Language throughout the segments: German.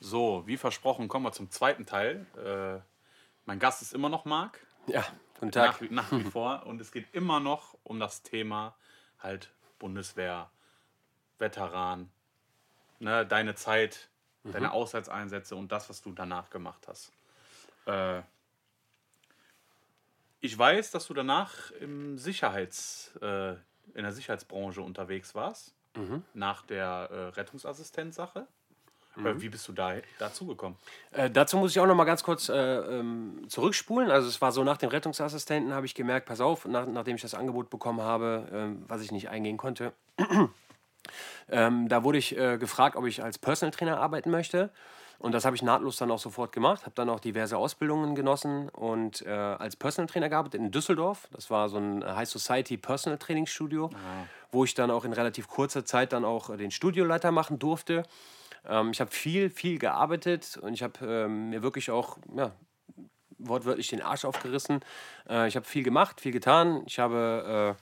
So, wie versprochen, kommen wir zum zweiten Teil. Äh, mein Gast ist immer noch Marc. Ja, guten Tag. Nach, wie- nach wie vor. Und es geht immer noch um das Thema halt Bundeswehr, Veteran, ne, deine Zeit, deine Auslandseinsätze und das, was du danach gemacht hast. Äh, ich weiß, dass du danach im Sicherheits, äh, in der Sicherheitsbranche unterwegs warst, nach der äh, Rettungsassistenz-Sache. Äh, wie bist du da dazu gekommen? Äh, dazu muss ich auch noch mal ganz kurz äh, ähm, zurückspulen. Also es war so, nach dem Rettungsassistenten habe ich gemerkt, pass auf, nach, nachdem ich das Angebot bekommen habe, ähm, was ich nicht eingehen konnte, ähm, da wurde ich äh, gefragt, ob ich als Personal Trainer arbeiten möchte. Und das habe ich nahtlos dann auch sofort gemacht, habe dann auch diverse Ausbildungen genossen und äh, als Personal Trainer gearbeitet in Düsseldorf. Das war so ein High Society Personal Training Studio, wo ich dann auch in relativ kurzer Zeit dann auch äh, den Studioleiter machen durfte. Ähm, ich habe viel, viel gearbeitet und ich habe ähm, mir wirklich auch ja, wortwörtlich den Arsch aufgerissen. Äh, ich habe viel gemacht, viel getan. Ich habe,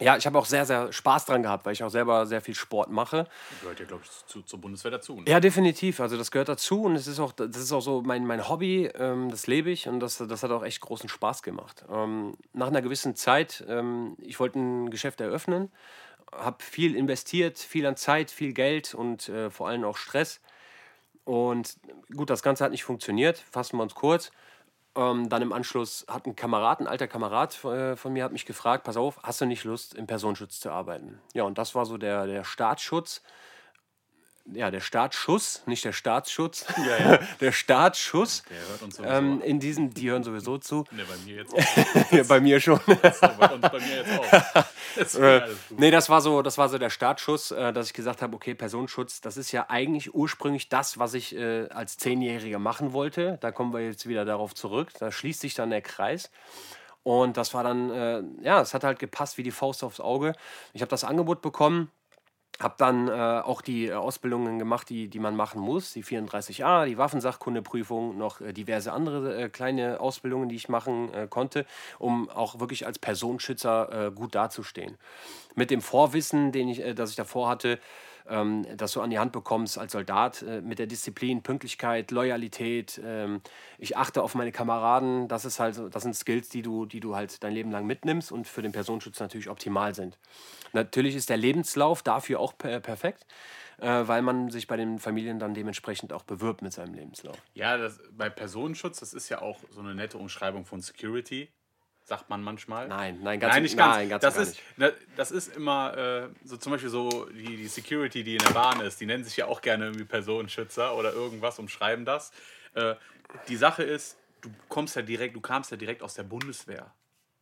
äh, ja, ich habe auch sehr, sehr Spaß dran gehabt, weil ich auch selber sehr viel Sport mache. Gehört ja, glaube ich, zu, zur Bundeswehr dazu. Ne? Ja, definitiv. Also das gehört dazu und es ist auch, das ist auch so mein, mein Hobby, ähm, das lebe ich und das, das hat auch echt großen Spaß gemacht. Ähm, nach einer gewissen Zeit, ähm, ich wollte ein Geschäft eröffnen, habe viel investiert, viel an Zeit, viel Geld und äh, vor allem auch Stress. Und gut, das Ganze hat nicht funktioniert, fassen wir uns kurz. Ähm, dann im Anschluss hat ein Kamerad, ein alter Kamerad äh, von mir, hat mich gefragt, pass auf, hast du nicht Lust, im Personenschutz zu arbeiten? Ja, und das war so der, der Startschutz. Ja, der Startschuss, nicht der Staatsschutz, Ja, ja. der Startschuss. Der hört uns sowieso Ähm, in diesem, die hören sowieso zu. Ne, bei mir jetzt auch. Ja, bei mir schon. So, bei, uns, bei mir jetzt auch. Deswegen Äh, nee, das war so, das war so der Startschuss, äh, dass ich gesagt habe, okay, Personenschutz, das ist ja eigentlich ursprünglich das, was ich äh, als Zehnjähriger machen wollte. Da kommen wir jetzt wieder darauf zurück. Da schließt sich dann der Kreis. Und das war dann, äh, ja, es hat halt gepasst wie die Faust aufs Auge. Ich habe das Angebot bekommen, habe dann äh, auch die äh, Ausbildungen gemacht, die, die man machen muss. Die 34a, die Waffensachkundeprüfung, noch äh, diverse andere äh, kleine Ausbildungen, die ich machen äh, konnte, um auch wirklich als Personenschützer äh, gut dazustehen. Mit dem Vorwissen, den ich, äh, das ich davor hatte, ähm, das du an die Hand bekommst als Soldat, äh, mit der Disziplin, Pünktlichkeit, Loyalität. Ähm, ich achte auf meine Kameraden. Das, ist halt, das sind Skills, die du, die du halt dein Leben lang mitnimmst und für den Personenschutz natürlich optimal sind. Natürlich ist der Lebenslauf dafür auch per perfekt, äh, weil man sich bei den Familien dann dementsprechend auch bewirbt mit seinem Lebenslauf. Ja, das, bei Personenschutz, das ist ja auch so eine nette Umschreibung von Security, sagt man manchmal. Nein, nein, ganz, Nein, nicht ganz. Nein, ganz das, und ist, ne, das ist immer äh, so zum Beispiel so die, die Security, die in der Bahn ist, die nennen sich ja auch gerne irgendwie Personenschützer oder irgendwas, umschreiben das. Äh, die Sache ist, du kommst ja direkt, du kamst ja direkt aus der Bundeswehr.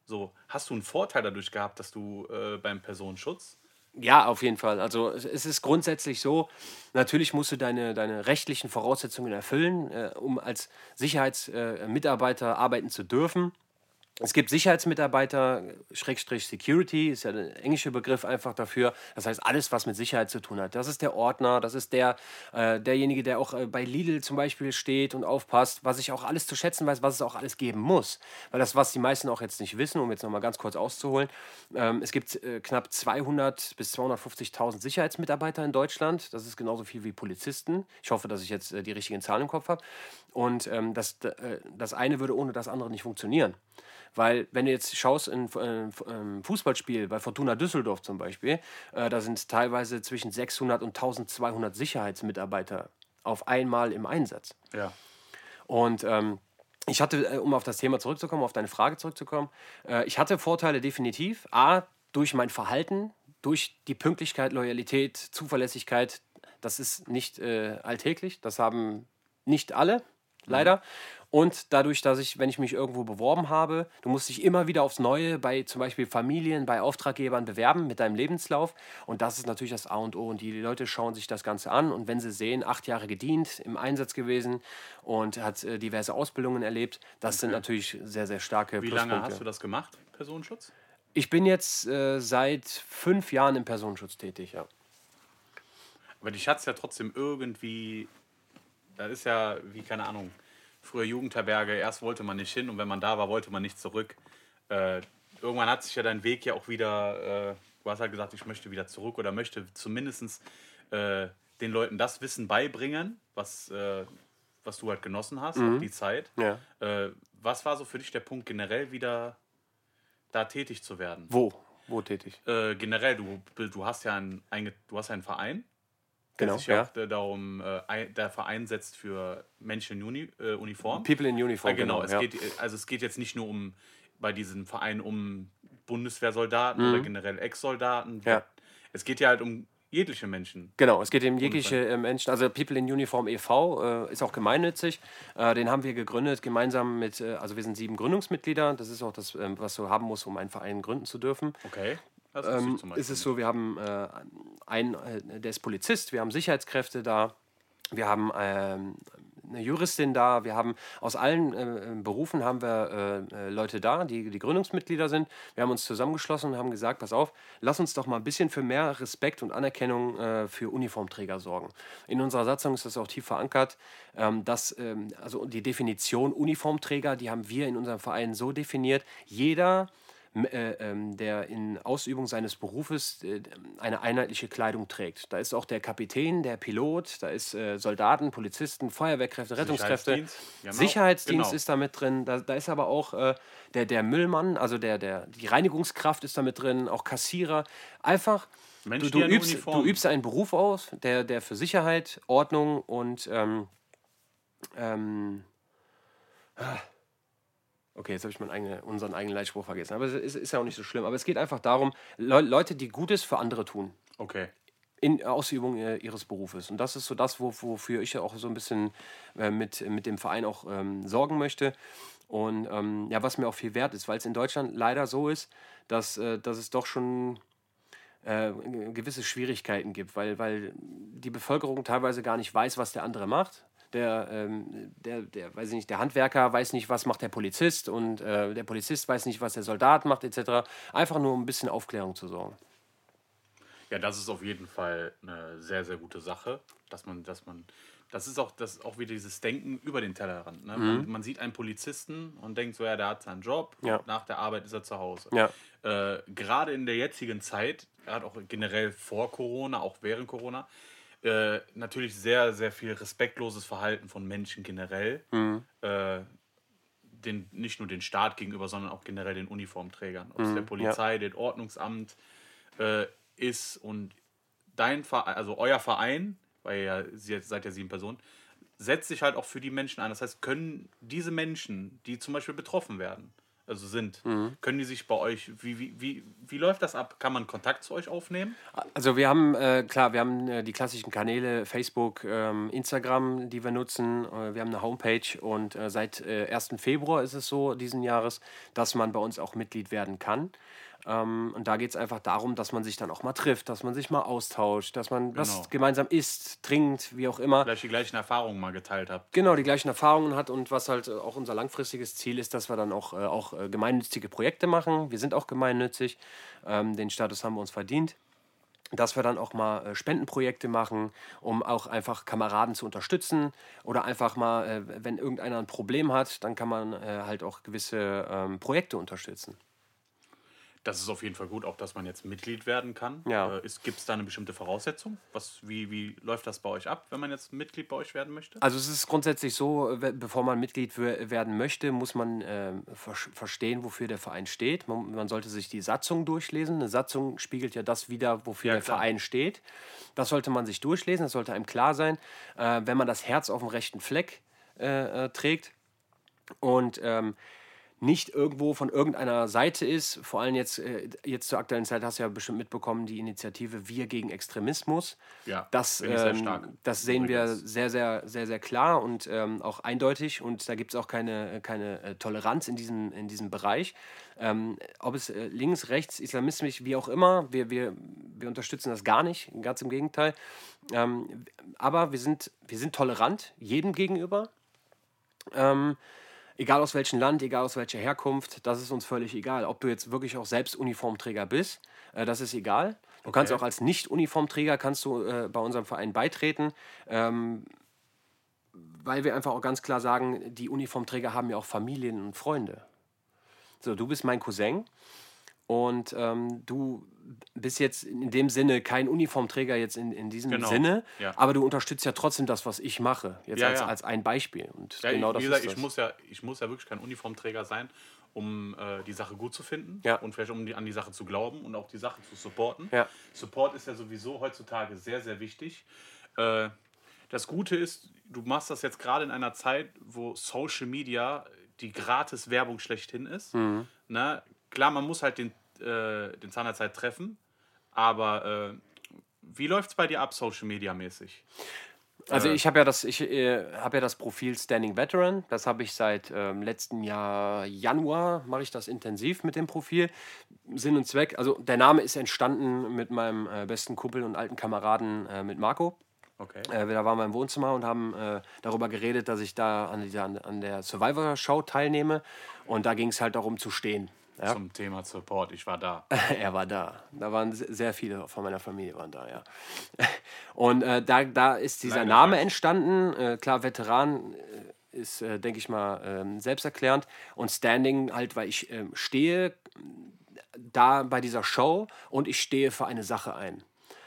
So, hast du einen Vorteil dadurch gehabt, dass du äh, beim Personenschutz? Ja, auf jeden Fall. Also es- ist grundsätzlich so, natürlich musst du deine, deine rechtlichen Voraussetzungen erfüllen, äh, um als Sicherheitsmitarbeiter äh, arbeiten zu dürfen. Es gibt Sicherheitsmitarbeiter, Schrägstrich Security, ist ja der englische Begriff einfach dafür. Das heißt, alles, was mit Sicherheit zu tun hat. Das ist der Ordner, das ist der, äh, derjenige, der auch äh, bei Lidl zum Beispiel steht und aufpasst, was ich auch alles zu schätzen weiß, was es auch alles geben muss. Weil das, was die meisten auch jetzt nicht wissen, um jetzt nochmal ganz kurz auszuholen, ähm, es gibt äh, knapp 200 bis 250.000 Sicherheitsmitarbeiter in Deutschland. Das ist genauso viel wie Polizisten. Ich hoffe, dass ich jetzt äh, die richtigen Zahlen im Kopf habe. Und ähm, das, äh, das eine würde ohne das andere nicht funktionieren. Weil, wenn du jetzt schaust, in äh, ähm, Fußballspiel bei Fortuna Düsseldorf zum Beispiel, äh, da sind teilweise zwischen 600 und 1200 Sicherheitsmitarbeiter auf einmal im Einsatz. Ja. Und ähm, ich hatte, äh, um auf das Thema zurückzukommen, auf deine Frage zurückzukommen, äh, ich hatte Vorteile definitiv. A, durch mein Verhalten, durch die Pünktlichkeit, Loyalität, Zuverlässigkeit. Das ist nicht äh, alltäglich. Das haben nicht alle, leider. Und dadurch, dass ich, wenn ich mich irgendwo beworben habe, du musst dich immer wieder aufs Neue bei zum Beispiel Familien, bei Auftraggebern bewerben mit deinem Lebenslauf. Und das ist natürlich das A und O. Und die Leute schauen sich das Ganze an. Und wenn sie sehen, acht Jahre gedient, im Einsatz gewesen und hat äh, diverse Ausbildungen erlebt, das sind natürlich sehr, sehr starke Wie lange hast du das gemacht, Personenschutz? Ich bin jetzt äh, seit fünf Jahren im Personenschutz tätig, ja. Aber dich hat es ja trotzdem irgendwie, das ist ja wie, keine Ahnung, früher Jugendherberge, erst wollte man nicht hin und wenn man da war, wollte man nicht zurück. Äh, irgendwann hat sich ja dein Weg ja auch wieder, äh, du hast halt gesagt, ich möchte wieder zurück oder möchte zumindest äh, den Leuten das Wissen beibringen, was, äh, was du halt genossen hast, auch die Zeit. Ja. Äh, was war so für dich der Punkt, generell wieder da tätig zu werden? Wo? Wo tätig? Äh, generell, du, du hast ja einen, du hast einen Verein, der Genau, sich ja auch äh, darum, äh, ein- der Verein setzt für Menschen in Uni, äh, Uniform. People in Uniform, Ja, genau. es ja. geht, also es geht jetzt nicht nur um bei diesem Verein um Bundeswehrsoldaten oder generell Ex-Soldaten. Mhm. Ja. Es geht ja halt um jegliche Menschen. Genau, es geht um jegliche äh, Menschen. Also People in Uniform e.V. Äh, ist auch gemeinnützig. Äh, den haben wir gegründet gemeinsam mit, äh, also wir sind sieben Gründungsmitglieder. Das ist auch das, ähm, was du haben musst, um einen Verein gründen zu dürfen. Okay. Das Ähm, ist es so, wir haben einen, äh, der ist Polizist, wir haben Sicherheitskräfte da, wir haben ähm, eine Juristin da, wir haben aus allen äh, Berufen haben wir äh, Leute da, die, die Gründungsmitglieder sind. Wir haben uns zusammengeschlossen und haben gesagt, pass auf, lass uns doch mal ein bisschen für mehr Respekt und Anerkennung für Uniformträger sorgen. In unserer Satzung ist das auch tief verankert, ähm, dass ähm, also die Definition Uniformträger, die haben wir in unserem Verein so definiert, jeder der in Ausübung seines Berufes äh, eine einheitliche Kleidung trägt. Da ist auch der Kapitän, der Pilot, da ist äh, Soldaten, Polizisten, Feuerwehrkräfte, Rettungskräfte. Sicherheitsdienst. Auch- Sicherheitsdienst genau. ist da mit drin. Da, da ist aber auch äh, der, der Müllmann, also der, der, die Reinigungskraft ist da mit drin, auch Kassierer. Einfach, Menschen, du, du, übst, du übst einen Beruf aus, der, der für Sicherheit, Ordnung und ähm, ähm, Okay, jetzt habe ich meinen eigenen, unseren eigenen Leitspruch vergessen. Aber es ist, ist ja auch nicht so schlimm. Aber es geht einfach darum, Leu Leute, die Gutes für andere tun. Okay. In Ausübung äh, ihres Berufes. Und das ist so das, wo, wofür ich ja auch so ein bisschen äh, mit, mit dem Verein auch ähm, sorgen möchte. Und ähm, ja, was mir auch viel wert ist, weil es in Deutschland leider so ist, dass, äh, dass es doch schon äh, gewisse Schwierigkeiten gibt, weil, weil die Bevölkerung teilweise gar nicht weiß, was der andere macht. Der, ähm, der, der, weiß ich nicht, der Handwerker weiß nicht, was macht der Polizist und äh, der Polizist weiß nicht, was der Soldat macht, etc. Einfach nur um ein bisschen Aufklärung zu sorgen. Ja, das ist auf jeden Fall eine sehr, sehr gute Sache, dass man, dass man, das ist auch, das ist auch wieder dieses Denken über den Tellerrand. Ne? Man, man sieht einen Polizisten und denkt so, ja, der hat seinen Job, Mhm. Ja. nach der Arbeit ist er zu Hause. Ja. Äh, gerade in der jetzigen Zeit, er hat auch generell vor Corona, auch während Corona, äh, natürlich sehr, sehr viel respektloses Verhalten von Menschen generell. Mhm. Äh, den, nicht nur den Staat gegenüber, sondern auch generell den Uniformträgern. Ob es Mhm, der Polizei, dem Ordnungsamt äh, ist und dein Verein, also euer Verein, weil ja, ihr seid ja sieben Personen, setzt sich halt auch für die Menschen ein. Das heißt, können diese Menschen, die zum Beispiel betroffen werden, also sind, Mhm. können die sich bei euch, wie, wie, wie, wie läuft das ab? Kann man Kontakt zu euch aufnehmen? Also wir haben, äh, klar, wir haben äh, die klassischen Kanäle Facebook, ähm, Instagram, die wir nutzen. Äh, wir haben eine Homepage und äh, seit äh, 1. Februar ist es so diesen Jahres, dass man bei uns auch Mitglied werden kann. Ähm, und da geht es einfach darum, dass man sich dann auch mal trifft, dass man sich mal austauscht, dass man Genau. was gemeinsam isst, trinkt, wie auch immer. Vielleicht die gleichen Erfahrungen mal geteilt habt. Genau, die gleichen Erfahrungen hat und was halt äh, auch unser langfristiges Ziel ist, dass wir dann auch, äh, auch äh, gemeinnützige Projekte machen. Wir sind auch gemeinnützig, ähm, den Status haben wir uns verdient. Dass wir dann auch mal äh, Spendenprojekte machen, um auch einfach Kameraden zu unterstützen. Oder einfach mal, wenn irgendeiner ein Problem hat, dann kann man halt auch gewisse ähm, Projekte unterstützen. Das ist auf jeden Fall gut, auch dass man jetzt Mitglied werden kann. Ja. Äh, Gibt es da eine bestimmte Voraussetzung? Was, wie, wie läuft das bei euch ab, wenn man jetzt Mitglied bei euch werden möchte? Also es ist grundsätzlich so, äh, bevor man Mitglied wer- werden möchte, muss man ähm, ver- verstehen, wofür der Verein steht. Man, man sollte sich die Satzung durchlesen. Eine Satzung spiegelt ja das wider, wofür Ja, der klar. Verein steht. Das sollte man sich durchlesen, das sollte einem klar sein. Äh, wenn man das Herz auf dem rechten Fleck äh, äh, trägt und ähm, nicht irgendwo von irgendeiner Seite ist, vor allem jetzt, äh, jetzt zur aktuellen Zeit hast du ja bestimmt mitbekommen, die Initiative Wir gegen Extremismus. Ja, das, ähm, das sehen wir sehr, sehr, sehr, sehr klar und ähm, auch eindeutig. Und da gibt es auch keine, keine äh, Toleranz in diesem, in diesem Bereich. Ähm, ob es äh, links, rechts, islamistisch, wie auch immer, wir, wir, wir unterstützen das gar nicht, ganz im Gegenteil. Ähm, aber wir sind, wir sind tolerant jedem gegenüber. Ähm, egal aus welchem Land, egal aus welcher Herkunft, das ist uns völlig egal. Ob du jetzt wirklich auch selbst Uniformträger bist, äh, das ist egal. Du kannst Okay. auch als Nicht-Uniformträger kannst du äh, bei unserem Verein beitreten, ähm, weil wir einfach auch ganz klar sagen, die Uniformträger haben ja auch Familien und Freunde. So, du bist mein Cousin und ähm, du bist jetzt in dem Sinne kein Uniformträger jetzt in, in diesem Genau, Sinne, ja. aber du unterstützt ja trotzdem das, was ich mache, jetzt Ja, als, ja. als ein Beispiel. Und genau wie das gesagt, ich muss, ja, ich muss ja wirklich kein Uniformträger sein, um äh, die Sache gut zu finden und vielleicht um die, an die Sache zu glauben und auch die Sache zu supporten. Support ist ja sowieso heutzutage sehr, sehr wichtig. Äh, das Gute ist, du machst das jetzt gerade in einer Zeit, wo Social Media die gratis Werbung schlechthin ist. Mhm. Ne? Klar, man muss halt den, äh, den Zahn der Zeit treffen, aber äh, wie läuft es bei dir ab, Social Media mäßig? Also Äh, ich habe ja das, ich äh, habe ja das Profil Standing Veteran. Das habe ich seit ähm, letzten Jahr Januar mache ich das intensiv mit dem Profil. Sinn und Zweck. Also der Name ist entstanden mit meinem äh, besten Kumpel und alten Kameraden äh, mit Marco. Okay. Äh, da waren wir im Wohnzimmer und haben darüber geredet, dass ich da an, dieser, an der Survivor-Show teilnehme. Und da ging es halt darum zu stehen. Ja? Zum Thema Support, ich war da. er war da. Da waren se- sehr viele von meiner Familie waren da, ja. Und äh, da, da ist dieser Leider Name entstanden. Äh, klar, Veteran äh, ist, äh, denke ich mal, ähm, selbsterklärend. Und Standing halt, weil ich ähm, stehe da bei dieser Show und ich stehe für eine Sache ein.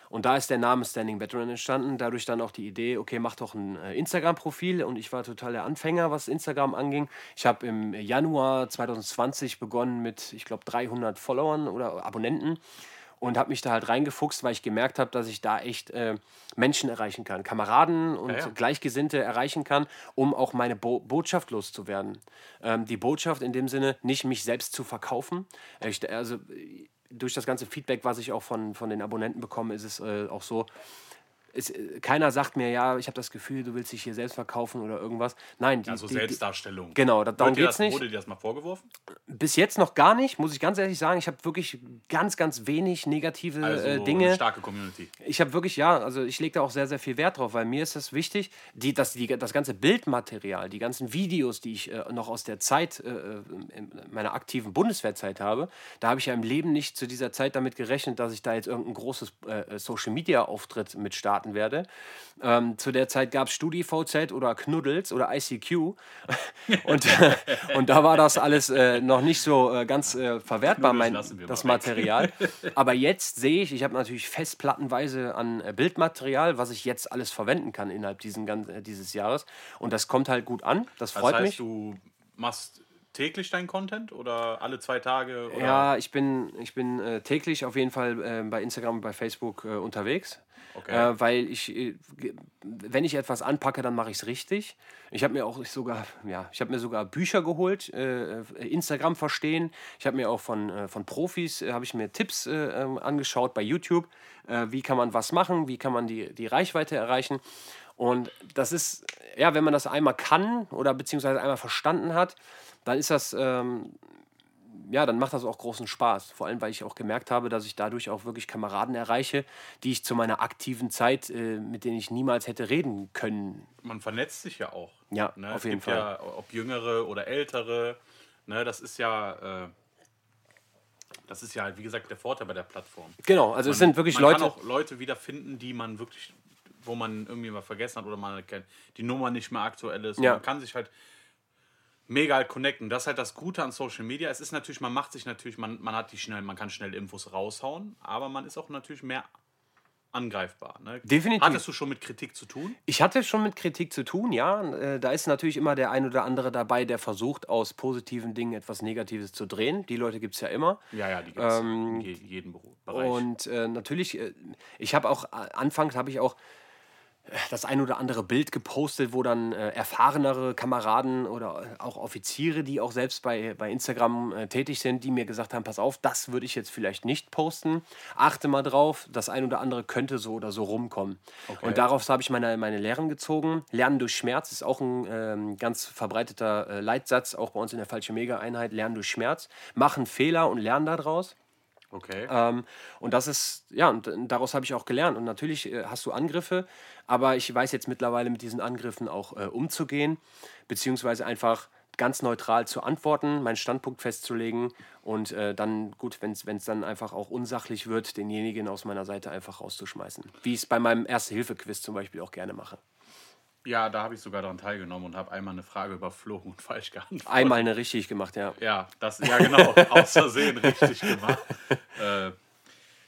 Und da ist der Name Standing Veteran entstanden. Dadurch dann auch die Idee, okay, mach doch ein äh, Instagram-Profil. Und ich war total der Anfänger, was Instagram anging. Ich habe im Januar 2020 begonnen mit, ich glaube, 300 Followern oder Abonnenten. Und habe mich da halt reingefuchst, weil ich gemerkt habe, dass ich da echt äh, Menschen erreichen kann, Kameraden und Ja, ja. Gleichgesinnte erreichen kann, um auch meine Bo Botschaft loszuwerden. Ähm, die Botschaft in dem Sinne, nicht mich selbst zu verkaufen. Äh, Ich, also durch das ganze Feedback, was ich auch von, von den Abonnenten bekomme, ist es äh, auch so, es, äh, keiner sagt mir, ja, ich habe das Gefühl, du willst dich hier selbst verkaufen oder irgendwas. Nein, die, Also die, die, Selbstdarstellung. genau, da, darum Wurde dir geht es das, nicht. Wurde dir das mal vorgeworfen? Bis jetzt noch gar nicht, muss ich ganz ehrlich sagen. Ich habe wirklich ganz, ganz wenig negative Also äh, eine Dinge. starke Community. Ich habe wirklich, ja, also ich lege da auch sehr, sehr viel Wert drauf, weil mir ist das wichtig, die, dass die, das ganze Bildmaterial, die ganzen Videos, die ich äh, noch aus der Zeit, äh, äh, in meiner aktiven Bundeswehrzeit habe, da habe ich ja im Leben nicht zu dieser Zeit damit gerechnet, dass ich da jetzt irgendein großes äh, Social-Media-Auftritt mit starten werde. Ähm, zu der Zeit gab es StudiVZ oder Knuddels oder ICQ und, und da war das alles äh, noch nicht so äh, ganz äh, verwertbar, mein, das. Material. Aber jetzt sehe ich, ich habe natürlich festplattenweise an äh, Bildmaterial, was ich jetzt alles verwenden kann innerhalb diesen, äh, dieses Jahres. Und das kommt halt gut an. Das Das freut heißt, mich. du machst täglich deinen Content oder alle zwei Tage? Oder? Ja, ich bin, ich bin äh, täglich auf jeden Fall äh, bei Instagram und bei Facebook äh, unterwegs. Okay. Äh, weil ich, äh, wenn ich etwas anpacke, dann mache ich es richtig. Ich habe mir auch sogar, ja, ich habe mir sogar Bücher geholt, äh, Instagram verstehen. Ich habe mir auch von, von Profis, habe ich mir Tipps äh, ähm, angeschaut bei YouTube. Wie kann man was machen, wie kann man die, die Reichweite erreichen. Und das ist, ja, wenn man das einmal kann oder beziehungsweise einmal verstanden hat, dann ist das ähm, ja, dann macht das auch großen Spaß. Vor allem, weil ich auch gemerkt habe, dass ich dadurch auch wirklich Kameraden erreiche, die ich zu meiner aktiven Zeit, äh, mit denen ich niemals hätte reden können. Man vernetzt sich ja auch. Ja, Ne? auf jeden Fall. ja, ob jüngere oder ältere. Ne? Das ist ja. Äh, das ist ja, wie gesagt, der Vorteil bei der Plattform. Genau, also es sind wirklich man Leute. kann auch Leute wiederfinden, die man wirklich, wo man irgendwie mal vergessen hat oder man kennt, die Nummer nicht mehr aktuell ist. Ja. Man kann sich halt mega halt connecten. Das ist halt das Gute an Social Media. Es ist natürlich, man macht sich natürlich, man, man hat die schnell, man kann schnell Infos raushauen, aber man ist auch natürlich mehr angreifbar. Ne? Definitiv. Hattest du schon mit Kritik zu tun? Ich hatte schon mit Kritik zu tun, ja. Äh, Da ist natürlich immer der ein oder andere dabei, der versucht, aus positiven Dingen etwas Negatives zu drehen. Die Leute gibt es ja immer. Ja, ja, die gibt es in je, jedem Beruf, Bereich. Und äh, natürlich, äh, ich habe auch, äh, anfangs habe ich auch das ein oder andere Bild gepostet, wo dann äh, erfahrenere Kameraden oder äh, auch Offiziere, die auch selbst bei, bei Instagram äh, tätig sind, die mir gesagt haben, pass auf, das würde ich jetzt vielleicht nicht posten. Achte mal drauf, das ein oder andere könnte so oder so rumkommen. Und darauf habe ich meine, meine Lehren gezogen. Lernen durch Schmerz ist auch ein ähm, ganz verbreiteter äh, Leitsatz, auch bei uns in der Falsche Mega-Einheit. Lernen durch Schmerz. Machen Fehler und lernen daraus. Okay. Ähm, und das ist, ja, und äh, daraus habe ich auch gelernt. Und natürlich äh, hast du Angriffe, aber ich weiß jetzt mittlerweile mit diesen Angriffen auch äh, umzugehen, beziehungsweise einfach ganz neutral zu antworten, meinen Standpunkt festzulegen und äh, dann, gut, wenn es dann einfach auch unsachlich wird, denjenigen aus meiner Seite einfach rauszuschmeißen. Wie ich es bei meinem Erste-Hilfe-Quiz zum Beispiel auch gerne mache. Ja, da habe ich sogar daran teilgenommen und habe einmal eine Frage überflogen und falsch geantwortet. Einmal eine richtig gemacht, ja. Ja, das, ja genau, aus Versehen richtig gemacht. Äh,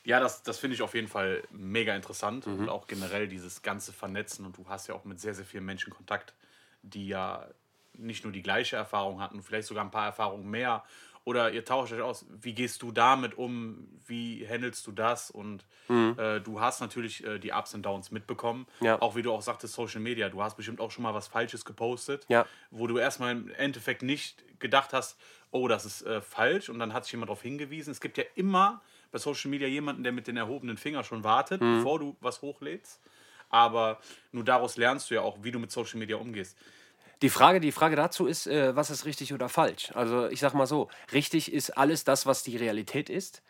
ja, das, das finde ich auf jeden Fall mega interessant Mhm. und auch generell dieses ganze Vernetzen und du hast ja auch mit sehr, sehr vielen Menschen Kontakt, die ja nicht nur die gleiche Erfahrung hatten, vielleicht sogar ein paar Erfahrungen mehr oder ihr tauscht euch aus, wie gehst du damit um, wie handelst du das und äh, du hast natürlich äh, die Ups und Downs mitbekommen, Mhm. Ja. auch wie du auch sagtest, Social Media, du hast bestimmt auch schon mal was Falsches gepostet, Ja. wo du erstmal im Endeffekt nicht gedacht hast, oh, das ist äh, falsch und dann hat sich jemand darauf hingewiesen. Es gibt ja immer bei Social Media jemanden, der mit den erhobenen Finger schon wartet, bevor du was hochlädst. Aber nur daraus lernst du ja auch, wie du mit Social Media umgehst. Die Frage, die Frage dazu ist, äh, was ist richtig oder falsch? Also ich sag mal so, richtig ist alles das, was die Realität ist.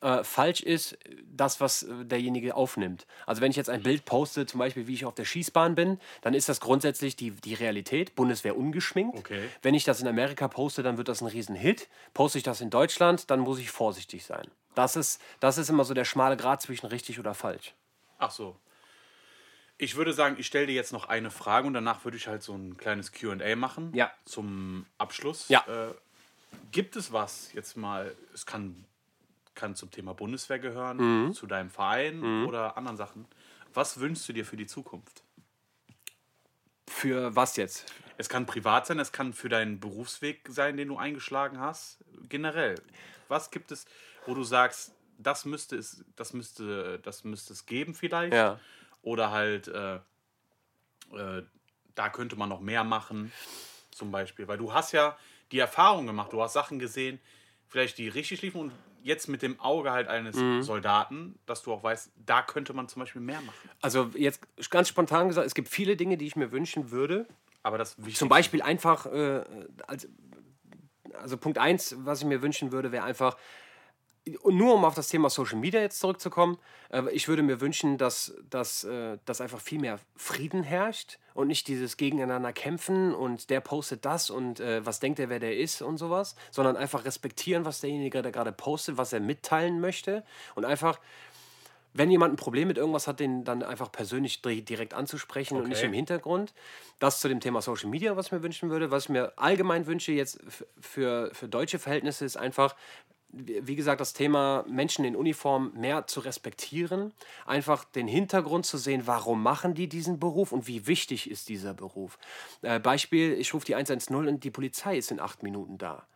Äh, falsch ist das, was äh, derjenige aufnimmt. Also wenn ich jetzt ein Bild poste, zum Beispiel wie ich auf der Schießbahn bin, dann ist das grundsätzlich die, die Realität, Bundeswehr ungeschminkt. Okay. Wenn ich das in Amerika poste, dann wird das ein Riesenhit. Poste ich das in Deutschland, dann muss ich vorsichtig sein. Das ist, das ist immer so der schmale Grat zwischen richtig oder falsch. Ach so. Ich würde sagen, ich stelle dir jetzt noch eine Frage und danach würde ich halt so ein kleines QA machen. Ja. Zum Abschluss. Ja. Äh, gibt es was jetzt mal, es kann, kann zum Thema Bundeswehr gehören, Mhm. zu deinem Verein oder anderen Sachen. Was wünschst du dir für die Zukunft? Für was jetzt? Es kann privat sein, es kann für deinen Berufsweg sein, den du eingeschlagen hast. Generell. Was gibt es, wo du sagst, das müsste es, das müsste, das müsste es geben vielleicht? Ja. Oder halt, äh, äh, da könnte man noch mehr machen, zum Beispiel. Weil du hast ja die Erfahrung gemacht, du hast Sachen gesehen, vielleicht die richtig liefen und jetzt mit dem Auge halt eines Mhm. Soldaten, dass du auch weißt, da könnte man zum Beispiel mehr machen. Also jetzt ganz spontan gesagt, es gibt viele Dinge, die ich mir wünschen würde. Aber das Zum Beispiel einfach, äh, als, also Punkt eins, was ich mir wünschen würde, wäre einfach, nur um auf das Thema Social Media jetzt zurückzukommen, äh, ich würde mir wünschen, dass, dass, äh, dass einfach viel mehr Frieden herrscht und nicht dieses Gegeneinander kämpfen und der postet das und äh, was denkt er, wer der ist und sowas, sondern einfach respektieren, was derjenige der gerade postet, was er mitteilen möchte und einfach wenn jemand ein Problem mit irgendwas hat, den dann einfach persönlich di- direkt anzusprechen und nicht Okay. im Hintergrund. Das zu dem Thema Social Media, was ich mir wünschen würde. Was ich mir allgemein wünsche jetzt für, für deutsche Verhältnisse ist einfach, wie gesagt, das Thema Menschen in Uniform mehr zu respektieren. Einfach den Hintergrund zu sehen, warum machen die diesen Beruf und wie wichtig ist dieser Beruf. Äh, Beispiel, ich rufe die 110 und die Polizei ist in acht Minuten da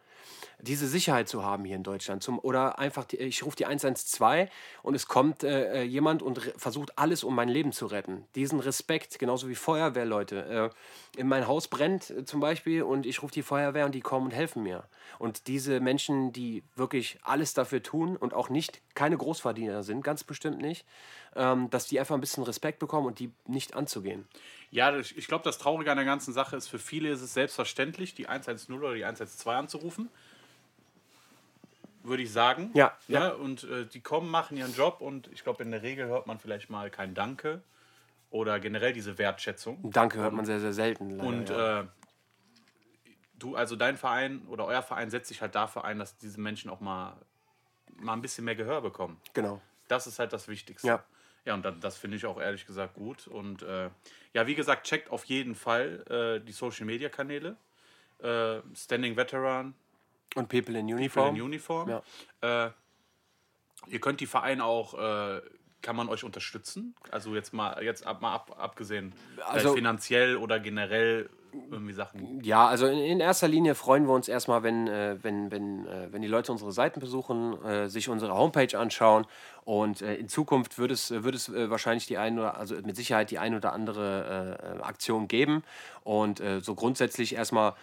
diese Sicherheit zu haben hier in Deutschland. Zum, oder einfach, die, ich rufe die 112 und es kommt äh, äh, jemand und versucht alles, um mein Leben zu retten. Diesen Respekt, genauso wie Feuerwehrleute. Äh, in mein Haus brennt äh, zum Beispiel und ich rufe die Feuerwehr und die kommen und helfen mir. Und diese Menschen, die wirklich alles dafür tun und auch nicht, keine Großverdiener sind, ganz bestimmt nicht, ähm, dass die einfach ein bisschen Respekt bekommen und die nicht anzugehen. Ja, ich glaube, das Traurige an der ganzen Sache ist, für viele ist es selbstverständlich, die 110 oder die 112 anzurufen. Würde ich sagen. Ja, ja. ja. Und äh, die kommen, machen ihren Job und ich glaube, in der Regel hört man vielleicht mal kein Danke oder generell diese Wertschätzung. Danke hört man sehr, sehr selten. Leider, Und ja. äh, du, also dein Verein oder euer Verein setzt sich halt dafür ein, dass diese Menschen auch mal, mal ein bisschen mehr Gehör bekommen. genau. Das ist halt das Wichtigste. Ja. Ja, und das, das finde ich auch ehrlich gesagt gut. Und äh, ja, wie gesagt, checkt auf jeden Fall äh, die Social Media Kanäle. Äh, Standing Veteran, Und People in People Uniform. in Uniform. Ja. Äh, ihr könnt die Vereine auch, äh, kann man euch unterstützen? Also jetzt mal, jetzt ab, mal ab, abgesehen, Also- finanziell oder generell irgendwie Sachen. Ja, also in, in erster Linie freuen wir uns erstmal, wenn, äh, wenn, wenn, äh, wenn die Leute unsere Seiten besuchen, äh, sich unsere Homepage anschauen und äh, in Zukunft wird es, wird es äh, wahrscheinlich die ein oder also mit Sicherheit die ein oder andere äh, Aktion geben und so grundsätzlich erstmal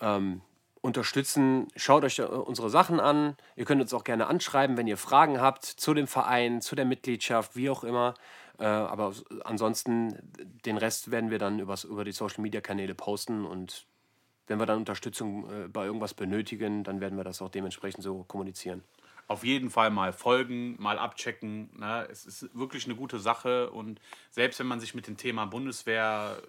ähm, unterstützen. Schaut euch äh, unsere Sachen an. Ihr könnt uns auch gerne anschreiben, wenn ihr Fragen habt zu dem Verein, zu der Mitgliedschaft, wie auch immer. Äh, aber ansonsten, den Rest werden wir dann über die Social Media Kanäle posten und wenn wir dann Unterstützung äh, bei irgendwas benötigen, dann werden wir das auch dementsprechend so kommunizieren. Auf jeden Fall mal folgen, mal abchecken. Ne? Es ist wirklich eine gute Sache und selbst wenn man sich mit dem Thema Bundeswehr,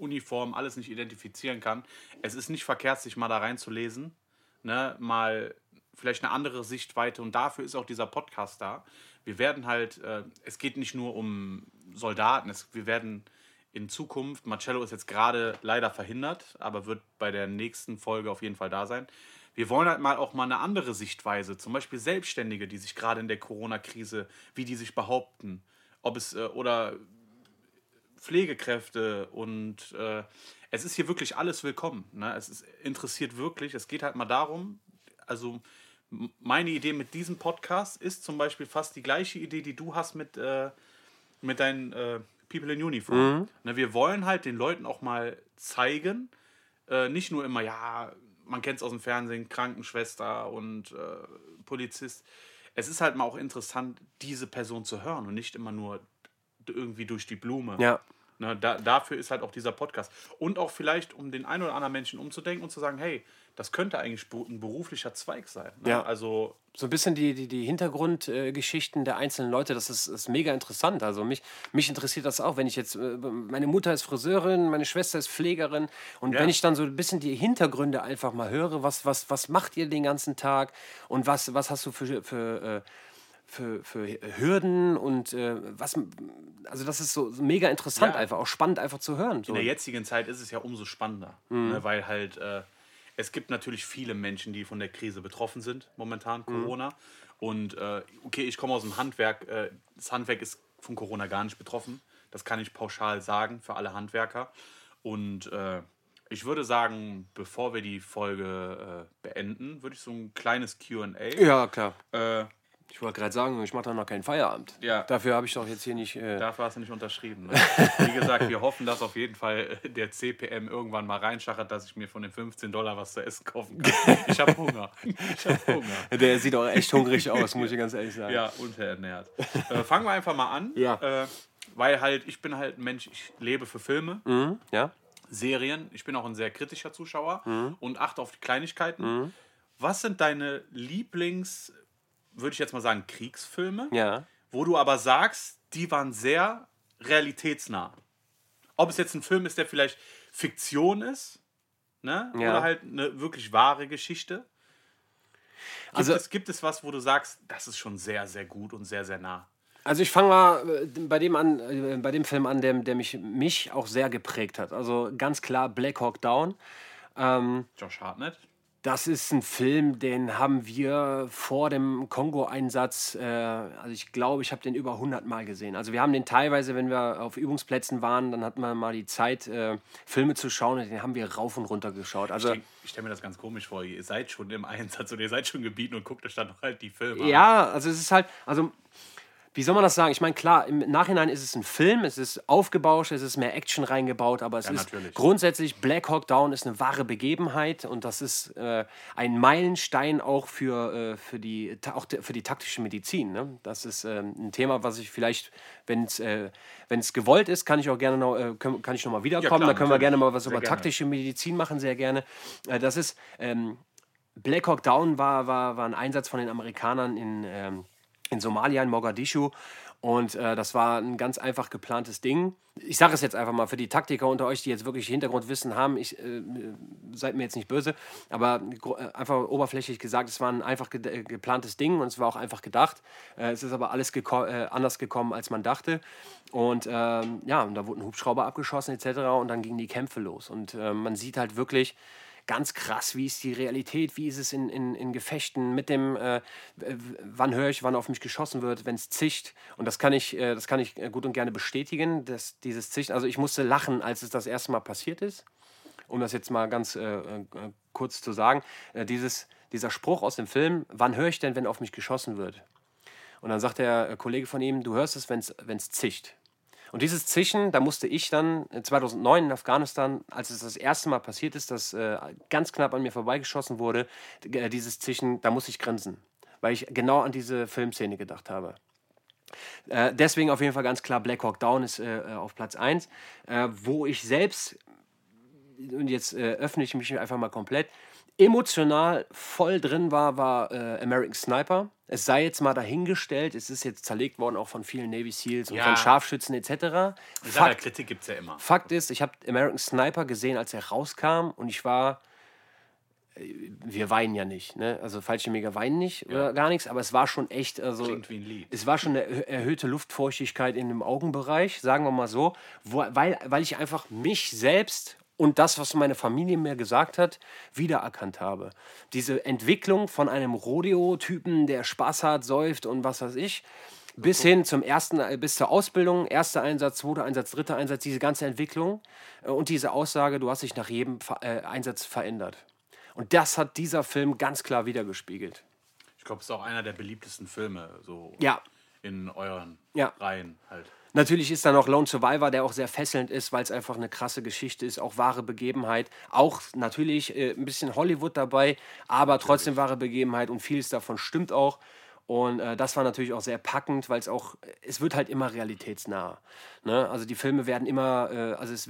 Uniform, alles nicht identifizieren kann, es ist nicht verkehrt, sich mal da reinzulesen, ne? mal vielleicht eine andere Sichtweite und dafür ist auch dieser Podcast da. Wir werden halt, äh, es geht nicht nur um Soldaten, es, wir werden in Zukunft, Marcello ist jetzt gerade leider verhindert, aber wird bei der nächsten Folge auf jeden Fall da sein. Wir wollen halt mal auch mal eine andere Sichtweise, zum Beispiel Selbstständige, die sich gerade in der Corona-Krise, wie die sich behaupten, ob es äh, oder Pflegekräfte und äh, es ist hier wirklich alles willkommen. Ne? Es ist, interessiert wirklich. Es geht halt mal darum, also meine Idee mit diesem Podcast ist zum Beispiel fast die gleiche Idee, die du hast mit, äh, mit deinen äh, People in Uniform. Mhm. Ne, wir wollen halt den Leuten auch mal zeigen, äh, nicht nur immer, ja, man kennt es aus dem Fernsehen, Krankenschwester und äh, Polizist. Es ist halt mal auch interessant, diese Person zu hören und nicht immer nur irgendwie durch die Blume. Ja. Ne, da, dafür ist halt auch dieser Podcast. Und auch vielleicht, um den einen oder anderen Menschen umzudenken und zu sagen, hey, das könnte eigentlich ein beruflicher Zweig sein. Ne? Ja. Also so ein bisschen die, die, die Hintergrundgeschichten äh, der einzelnen Leute, das ist, ist mega interessant. Also mich, mich interessiert das auch, wenn ich jetzt, äh, meine Mutter ist Friseurin, meine Schwester ist Pflegerin und ja. wenn ich dann so ein bisschen die Hintergründe einfach mal höre, was, was, was macht ihr den ganzen Tag und was, was hast du für, für äh, für, für Hürden und äh, was. Also, das ist so mega interessant, ja. einfach auch spannend einfach zu hören. So. In der jetzigen Zeit ist es ja umso spannender, mhm. ne, weil halt äh, es gibt natürlich viele Menschen, die von der Krise betroffen sind, momentan, mhm. Corona. Mhm. Und äh, okay, ich komme aus dem Handwerk. Äh, das Handwerk ist von Corona gar nicht betroffen. Das kann ich pauschal sagen für alle Handwerker. Und äh, ich würde sagen, bevor wir die Folge äh, beenden, würde ich so ein kleines QA. Ja, klar. Äh, ich wollte gerade sagen, ich mache doch noch keinen Feierabend. Ja. Dafür habe ich doch jetzt hier nicht. Äh Dafür hast du nicht unterschrieben. Ne? Wie gesagt, wir hoffen, dass auf jeden Fall äh, der CPM irgendwann mal reinschachert, dass ich mir von den 15 Dollar was zu essen kaufen kann. Ich habe Hunger. Ich habe Hunger. Der sieht auch echt hungrig aus, muss ich ganz ehrlich sagen. Ja, unterernährt. Äh, fangen wir einfach mal an. Ja. Äh, weil halt, ich bin halt ein Mensch, ich lebe für Filme. Mhm. Ja. Serien. Ich bin auch ein sehr kritischer Zuschauer mhm. und achte auf die Kleinigkeiten. Mhm. Was sind deine Lieblings- würde ich jetzt mal sagen, Kriegsfilme, ja. wo du aber sagst, die waren sehr realitätsnah. Ob es jetzt ein Film ist, der vielleicht Fiktion ist, ne? Ja. oder halt eine wirklich wahre Geschichte. Gibt, also, es, gibt es was, wo du sagst, das ist schon sehr, sehr gut und sehr, sehr nah? Also ich fange mal äh, bei dem an, äh, bei dem Film an, der, der mich, mich auch sehr geprägt hat. Also ganz klar Black Hawk Down. Ähm, Josh Hartnett. Das ist ein Film, den haben wir vor dem Kongo-Einsatz, äh, also ich glaube, ich habe den über 100 Mal gesehen. Also wir haben den teilweise, wenn wir auf Übungsplätzen waren, dann hatten wir mal die Zeit, äh, Filme zu schauen und den haben wir rauf und runter geschaut. Also, ich, stelle mir das ganz komisch vor, ihr seid schon im Einsatz oder ihr seid schon gebieten und guckt euch dann halt die Filme an. Ja, also es ist halt, also wie soll man das sagen? Ich meine, klar, im Nachhinein ist es ein Film, es ist aufgebauscht, es ist mehr Action reingebaut, aber es ja, ist natürlich. grundsätzlich Black Hawk Down ist eine wahre Begebenheit und das ist äh, ein Meilenstein auch für, äh, für, die, auch für die taktische Medizin. Ne? Das ist äh, ein Thema, was ich vielleicht, wenn es äh, gewollt ist, kann ich auch gerne noch, äh, kann ich noch mal wiederkommen. Ja, da können wir gerne mal was sehr über gerne. taktische Medizin machen, sehr gerne. Äh, das ist ähm, Black Hawk Down war, war, war ein Einsatz von den Amerikanern in ähm, in Somalia, in Mogadischu. Und äh, das war ein ganz einfach geplantes Ding. Ich sage es jetzt einfach mal für die Taktiker unter euch, die jetzt wirklich Hintergrundwissen haben. Ich, äh, seid mir jetzt nicht böse, aber äh, einfach oberflächlich gesagt, es war ein einfach ge äh, geplantes Ding und es war auch einfach gedacht. Äh, es ist aber alles geko äh, anders gekommen, als man dachte. Und ähm, ja, und da wurden Hubschrauber abgeschossen etc. Und dann gingen die Kämpfe los. Und man sieht halt wirklich, ganz krass, wie ist die Realität, wie ist es in, in, in Gefechten mit dem, äh, wann höre ich, wann auf mich geschossen wird, wenn es zicht. Und das kann ich, äh, das kann ich äh, gut und gerne bestätigen, dass dieses Zicht, also ich musste lachen, als es das erste Mal passiert ist. Um das jetzt mal ganz äh, äh kurz zu sagen, äh, dieses, dieser Spruch aus dem Film, wann höre ich denn, wenn auf mich geschossen wird? Und dann sagt der Kollege von ihm, du hörst es, wenn es zicht. Und dieses Zischen, da musste ich dann 2009 in Afghanistan, als es das erste Mal passiert ist, dass äh, ganz knapp an mir vorbeigeschossen wurde, äh, dieses Zischen, da musste ich grinsen, weil ich genau an diese Filmszene gedacht habe. Äh, deswegen auf jeden Fall ganz klar, Black Hawk Down ist äh, auf Platz 1, äh, wo ich selbst, und jetzt äh, öffne ich mich einfach mal komplett, emotional voll drin war, war äh, American Sniper. Es sei jetzt mal dahingestellt, es ist jetzt zerlegt worden auch von vielen Navy SEALs und ja. von Scharfschützen etc. Fakt, Kritik gibt es ja immer. Fakt ist, ich habe American Sniper gesehen, als er rauskam und ich war wir weinen ja nicht. Ne? Also Fallschirmjäger weinen nicht oder gar nichts, aber es war schon echt. Also, Klingt wie ein Lied. Es war schon eine erhö- erhöhte Luftfeuchtigkeit in dem Augenbereich, sagen wir mal so, wo, weil, weil ich einfach mich selbst und das, was meine Familie mir gesagt hat, wiedererkannt habe. Diese Entwicklung von einem Rodeo-Typen, der Spaß hat, säuft und was weiß ich, bis hin zum ersten, äh, bis zur Ausbildung, erster Einsatz, zweiter Einsatz, dritter Einsatz, diese ganze Entwicklung äh, und diese Aussage, du hast dich nach jedem äh, Einsatz verändert. Und das hat dieser Film ganz klar wiedergespiegelt. Ich glaube, es ist auch einer der beliebtesten Filme, so Ja. In euren Ja. Reihen halt. Natürlich ist da noch Lone Survivor, der auch sehr fesselnd ist, weil es einfach eine krasse Geschichte ist, auch wahre Begebenheit. Auch natürlich äh, ein bisschen Hollywood dabei, aber trotzdem wahre Begebenheit und vieles davon stimmt auch. Und äh, das war natürlich auch sehr packend, weil es auch, es wird halt immer realitätsnah. Ne? Also die Filme werden immer, äh, also es,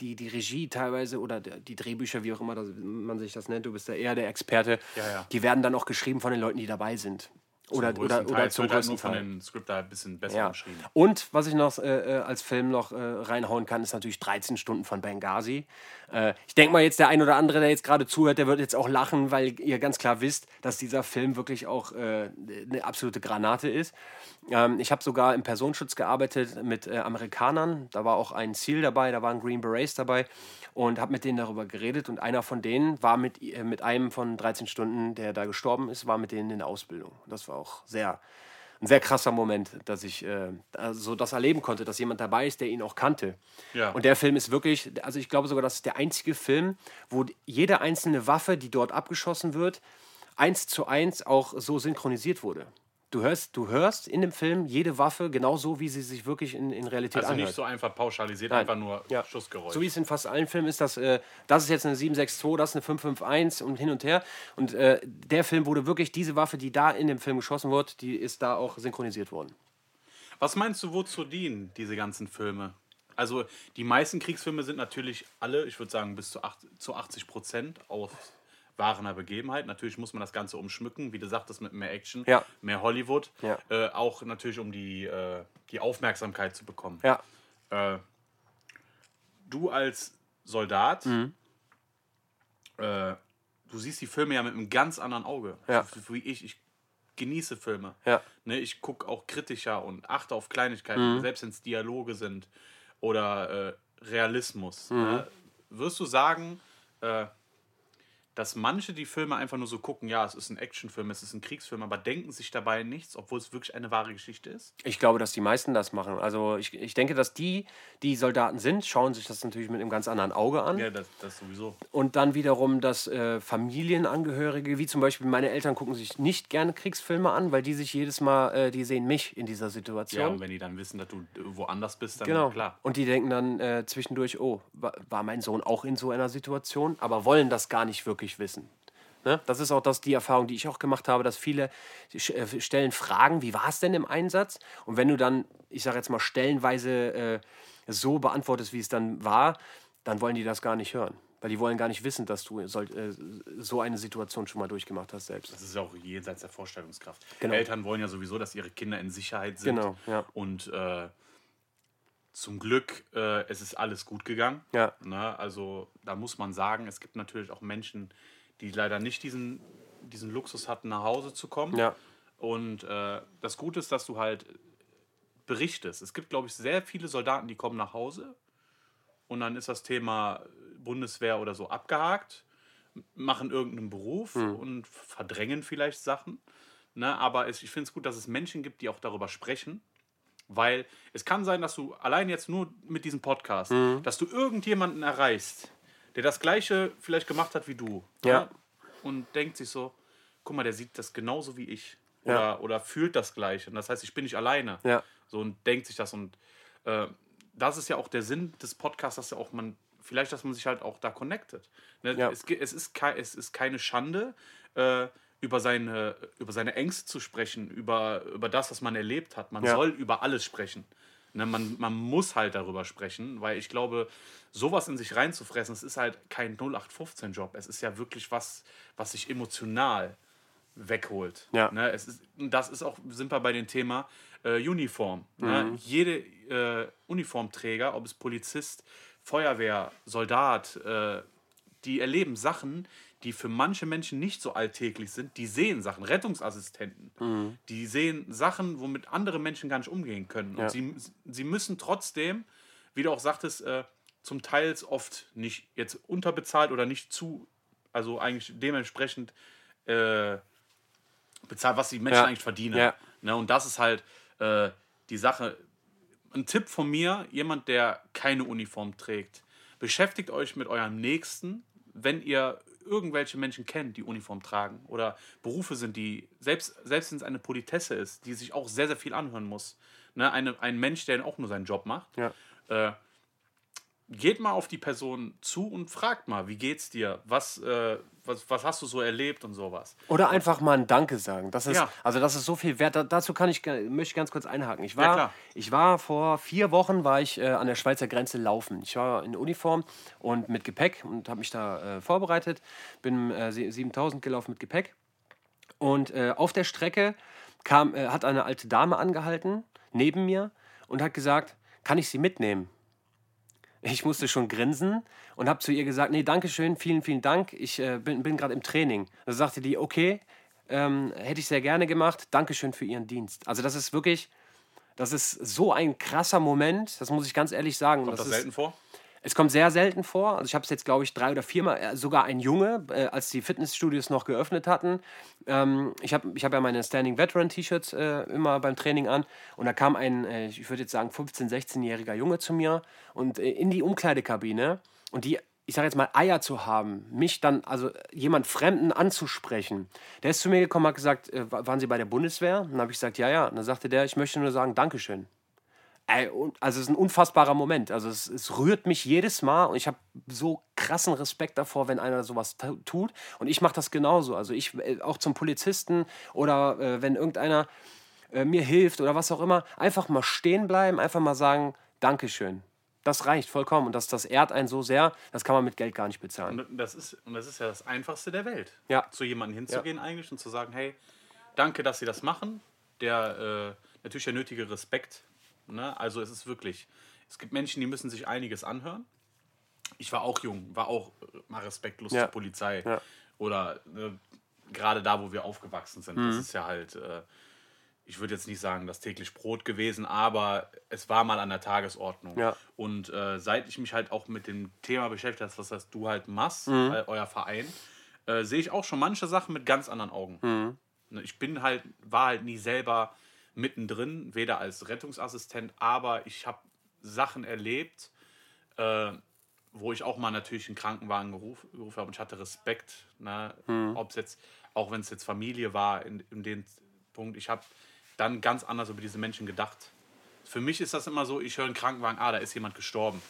die, die Regie teilweise oder der- die Drehbücher, wie auch immer das, man sich das nennt, du bist ja eher der Experte, Ja, ja. die werden dann auch geschrieben von den Leuten, die dabei sind. Oder, Zum oder, oder Teil. Es zum halt größten nur von Teil. den Scripter ein bisschen besser Ja. geschrieben. Und was ich noch äh, äh, als Film noch äh, reinhauen kann, ist natürlich 13 Stunden von Benghazi. Äh, ich denke mal jetzt der ein oder andere, der jetzt gerade zuhört, der wird jetzt auch lachen, weil ihr ganz klar wisst, dass dieser Film wirklich auch äh, eine absolute Granate ist. Ähm, ich habe sogar im Personenschutz gearbeitet mit äh, Amerikanern. Da war auch ein Ziel dabei, da waren Green Berets dabei und habe mit denen darüber geredet. Und einer von denen war mit, äh, mit einem von 13 Stunden, der da gestorben ist, war mit denen in der Ausbildung. Das war auch sehr ein sehr krasser Moment, dass ich äh, so das erleben konnte, dass jemand dabei ist, der ihn auch kannte. Ja. Und der Film ist wirklich, also ich glaube sogar, das ist der einzige Film, wo jede einzelne Waffe, die dort abgeschossen wird, eins zu eins auch so synchronisiert wurde. Du hörst, du hörst in dem Film jede Waffe genauso, wie sie sich wirklich in, in Realität Also anhört. nicht so einfach pauschalisiert, Nein. einfach nur Ja. Schussgeräusch. So wie es in fast allen Filmen ist, dass äh, das ist jetzt eine 762, das ist eine 551 und hin und her. Und äh, der Film wurde wirklich, diese Waffe, die da in dem Film geschossen wurde, die ist da auch synchronisiert worden. Was meinst du, wozu dienen diese ganzen Filme? Also die meisten Kriegsfilme sind natürlich alle, ich würde sagen bis zu, acht, zu 80 Prozent aus wahrer Begebenheit. Natürlich muss man das Ganze umschmücken, wie du sagtest, mit mehr Action, Ja. mehr Hollywood. Ja. Äh, auch natürlich, um die, äh, die Aufmerksamkeit zu bekommen. Ja, Äh, du als Soldat, Mhm. äh, du siehst die Filme ja mit einem ganz anderen Auge. Ja. Wie ich, ich genieße Filme. Ja. Ne, ich gucke auch kritischer und achte auf Kleinigkeiten, Mhm. selbst wenn es Dialoge sind oder äh, Realismus. Mhm. Ne? Wirst du sagen, äh, dass manche die Filme einfach nur so gucken, ja, es ist ein Actionfilm, es ist ein Kriegsfilm, aber denken sich dabei nichts, obwohl es wirklich eine wahre Geschichte ist? ich glaube, dass die meisten das machen. Also ich, ich denke, dass die, die Soldaten sind, schauen sich das natürlich mit einem ganz anderen Auge an. Ja, das, das sowieso. Und dann wiederum, dass äh, Familienangehörige, wie zum Beispiel meine Eltern, gucken sich nicht gerne Kriegsfilme an, weil die sich jedes Mal, äh, die sehen mich in dieser Situation. Ja, und wenn die dann wissen, dass du äh, woanders bist, dann Genau. klar. Und die denken dann äh, zwischendurch, oh, wa- war mein Sohn auch in so einer Situation, aber wollen das gar nicht wirklich wissen. Ne? Das ist auch das, die Erfahrung, die ich auch gemacht habe, dass viele äh, stellen Fragen, wie war es denn im Einsatz? Und wenn du dann, ich sage jetzt mal, stellenweise äh, so beantwortest, wie es dann war, dann wollen die das gar nicht hören. Weil die wollen gar nicht wissen, dass du äh, so eine Situation schon mal durchgemacht hast selbst. Das ist ja auch jenseits der Vorstellungskraft. Genau. Eltern wollen ja sowieso, dass ihre Kinder in Sicherheit sind. Genau, ja. Und äh, zum Glück, äh, es ist alles gut gegangen. Ja. Ne? Also da muss man sagen, es gibt natürlich auch Menschen, die leider nicht diesen, diesen Luxus hatten, nach Hause zu kommen. Ja. Und äh, das Gute ist, dass du halt berichtest. Es gibt, glaube ich, sehr viele Soldaten, die kommen nach Hause und dann ist das Thema Bundeswehr oder so abgehakt, machen irgendeinen Beruf und verdrängen vielleicht Sachen. Ne? Aber es, ich finde es gut, dass es Menschen gibt, die auch darüber sprechen. Weil es kann sein, dass du allein jetzt nur mit diesem Podcast, dass du irgendjemanden erreichst, der das Gleiche vielleicht gemacht hat wie du. Ja. ne? Und denkt sich so, guck mal, der sieht das genauso wie ich. Ja. Oder, oder fühlt das Gleiche. Und das heißt, ich bin nicht alleine. Ja. So und denkt sich das. Und äh, das ist ja auch der Sinn des Podcasts, dass ja auch man, vielleicht, dass man sich halt auch da connectet. Ne? Ja. Es, es, ist es ist keine Schande, äh, über, seine, über seine Ängste zu sprechen, über, über das, was man erlebt hat. Man Ja. soll über alles sprechen. Ne? Man, man muss halt darüber sprechen, weil ich glaube, sowas in sich reinzufressen, es ist halt kein 0815-Job. Es ist ja wirklich was, was sich emotional wegholt. Ja. Ne? Es ist, das ist auch, sind wir bei dem Thema äh, Uniform. Ne? Jede äh, Uniformträger, ob es Polizist, Feuerwehr, Soldat, äh, die erleben Sachen, die für manche Menschen nicht so alltäglich sind, die sehen Sachen, Rettungsassistenten, Mhm. die sehen Sachen, womit andere Menschen gar nicht umgehen können. Ja. Und sie, sie müssen trotzdem, wie du auch sagtest, äh, zum Teil oft nicht jetzt unterbezahlt oder nicht zu, also eigentlich dementsprechend äh, bezahlt, was die Menschen Ja. eigentlich verdienen. Ja. Ne, und das ist halt äh, die Sache. Ein Tipp von mir, jemand, der keine Uniform trägt, beschäftigt euch mit eurem Nächsten, wenn ihr irgendwelche Menschen kennt, die Uniform tragen oder Berufe sind, die, selbst, selbst wenn es eine Politesse ist, die sich auch sehr, sehr viel anhören muss. Ne, eine, ein Mensch, der auch nur seinen Job macht. Ja. Äh, geht mal auf die Person zu und fragt mal, wie geht's dir? Was, äh, was, was hast du so erlebt und sowas? Oder einfach mal ein Danke sagen. Das ist, Ja. Also das ist so viel wert. Da, dazu kann ich, möchte ich ganz kurz einhaken. Ich Ja, war, klar. ich war vor vier Wochen war ich äh, an der Schweizer Grenze laufen. Ich war in Uniform und mit Gepäck und habe mich da äh, vorbereitet. Bin äh, sie- 7000 gelaufen mit Gepäck. Und äh, auf der Strecke kam, äh, hat eine alte Dame angehalten, neben mir, und hat gesagt, kann ich sie mitnehmen? Ich musste schon grinsen und habe zu ihr gesagt, nee, danke schön, vielen, vielen Dank, ich äh, bin, bin gerade im Training. Da sagte die, okay, ähm, hätte ich sehr gerne gemacht, Dankeschön für Ihren Dienst. Also das ist wirklich, das ist so ein krasser Moment, das muss ich ganz ehrlich sagen. Kommt das, ist, selten vor? Es kommt sehr selten vor. Also ich habe es jetzt, glaube ich, drei oder viermal, äh, sogar ein Junge, äh, als die Fitnessstudios noch geöffnet hatten. Ähm, ich habe ich hab ja meine Standing Veteran T-Shirts äh, immer beim Training an. Und da kam ein, äh, ich würde jetzt sagen, 15-, 16-jähriger Junge zu mir und äh, in die Umkleidekabine. Und die, ich sage jetzt mal, Eier zu haben, mich dann, also jemand Fremden anzusprechen. Der ist zu mir gekommen, hat gesagt, äh, wa- waren Sie bei der Bundeswehr? Und dann habe ich gesagt, ja, ja. Und dann sagte der, ich möchte nur sagen, Dankeschön. Also es ist ein unfassbarer Moment. Also es, es rührt mich jedes Mal und ich habe so krassen Respekt davor, wenn einer sowas tu- tut. Und ich mache das genauso. Also ich äh, auch zum Polizisten oder äh, wenn irgendeiner äh, mir hilft oder was auch immer, einfach mal stehen bleiben, einfach mal sagen, Dankeschön. Das reicht vollkommen und das, das ehrt einen so sehr, das kann man mit Geld gar nicht bezahlen. Und das, ist, und das ist ja das Einfachste der Welt. Ja. Zu jemandem hinzugehen eigentlich und zu sagen, hey, danke, dass Sie das machen. Der äh, natürlich der nötige Respekt. Ne? Also es ist wirklich, es gibt Menschen, die müssen sich einiges anhören. Ich war auch jung, war auch äh, mal respektlos Ja. zur Polizei. Ja. Oder äh, gerade da, wo wir aufgewachsen sind. Das Mhm. ist ja halt, äh, ich würde jetzt nicht sagen, das täglich Brot gewesen, aber es war mal an der Tagesordnung. Ja. Und äh, seit ich mich halt auch mit dem Thema beschäftigt habe, was das du halt machst, Mhm. äh, euer Verein, äh, sehe ich auch schon manche Sachen mit ganz anderen Augen. Mhm. Ne, Ich bin halt, war halt nie selber mittendrin, weder als Rettungsassistent, aber ich habe Sachen erlebt, äh, wo ich auch mal natürlich einen Krankenwagen gerufen, gerufen habe und ich hatte Respekt, ne? Mhm. ob es jetzt, auch wenn es jetzt Familie war, in, in dem Punkt, ich habe dann ganz anders über diese Menschen gedacht. Für mich ist das immer so, ich höre einen Krankenwagen, ah, da ist jemand gestorben.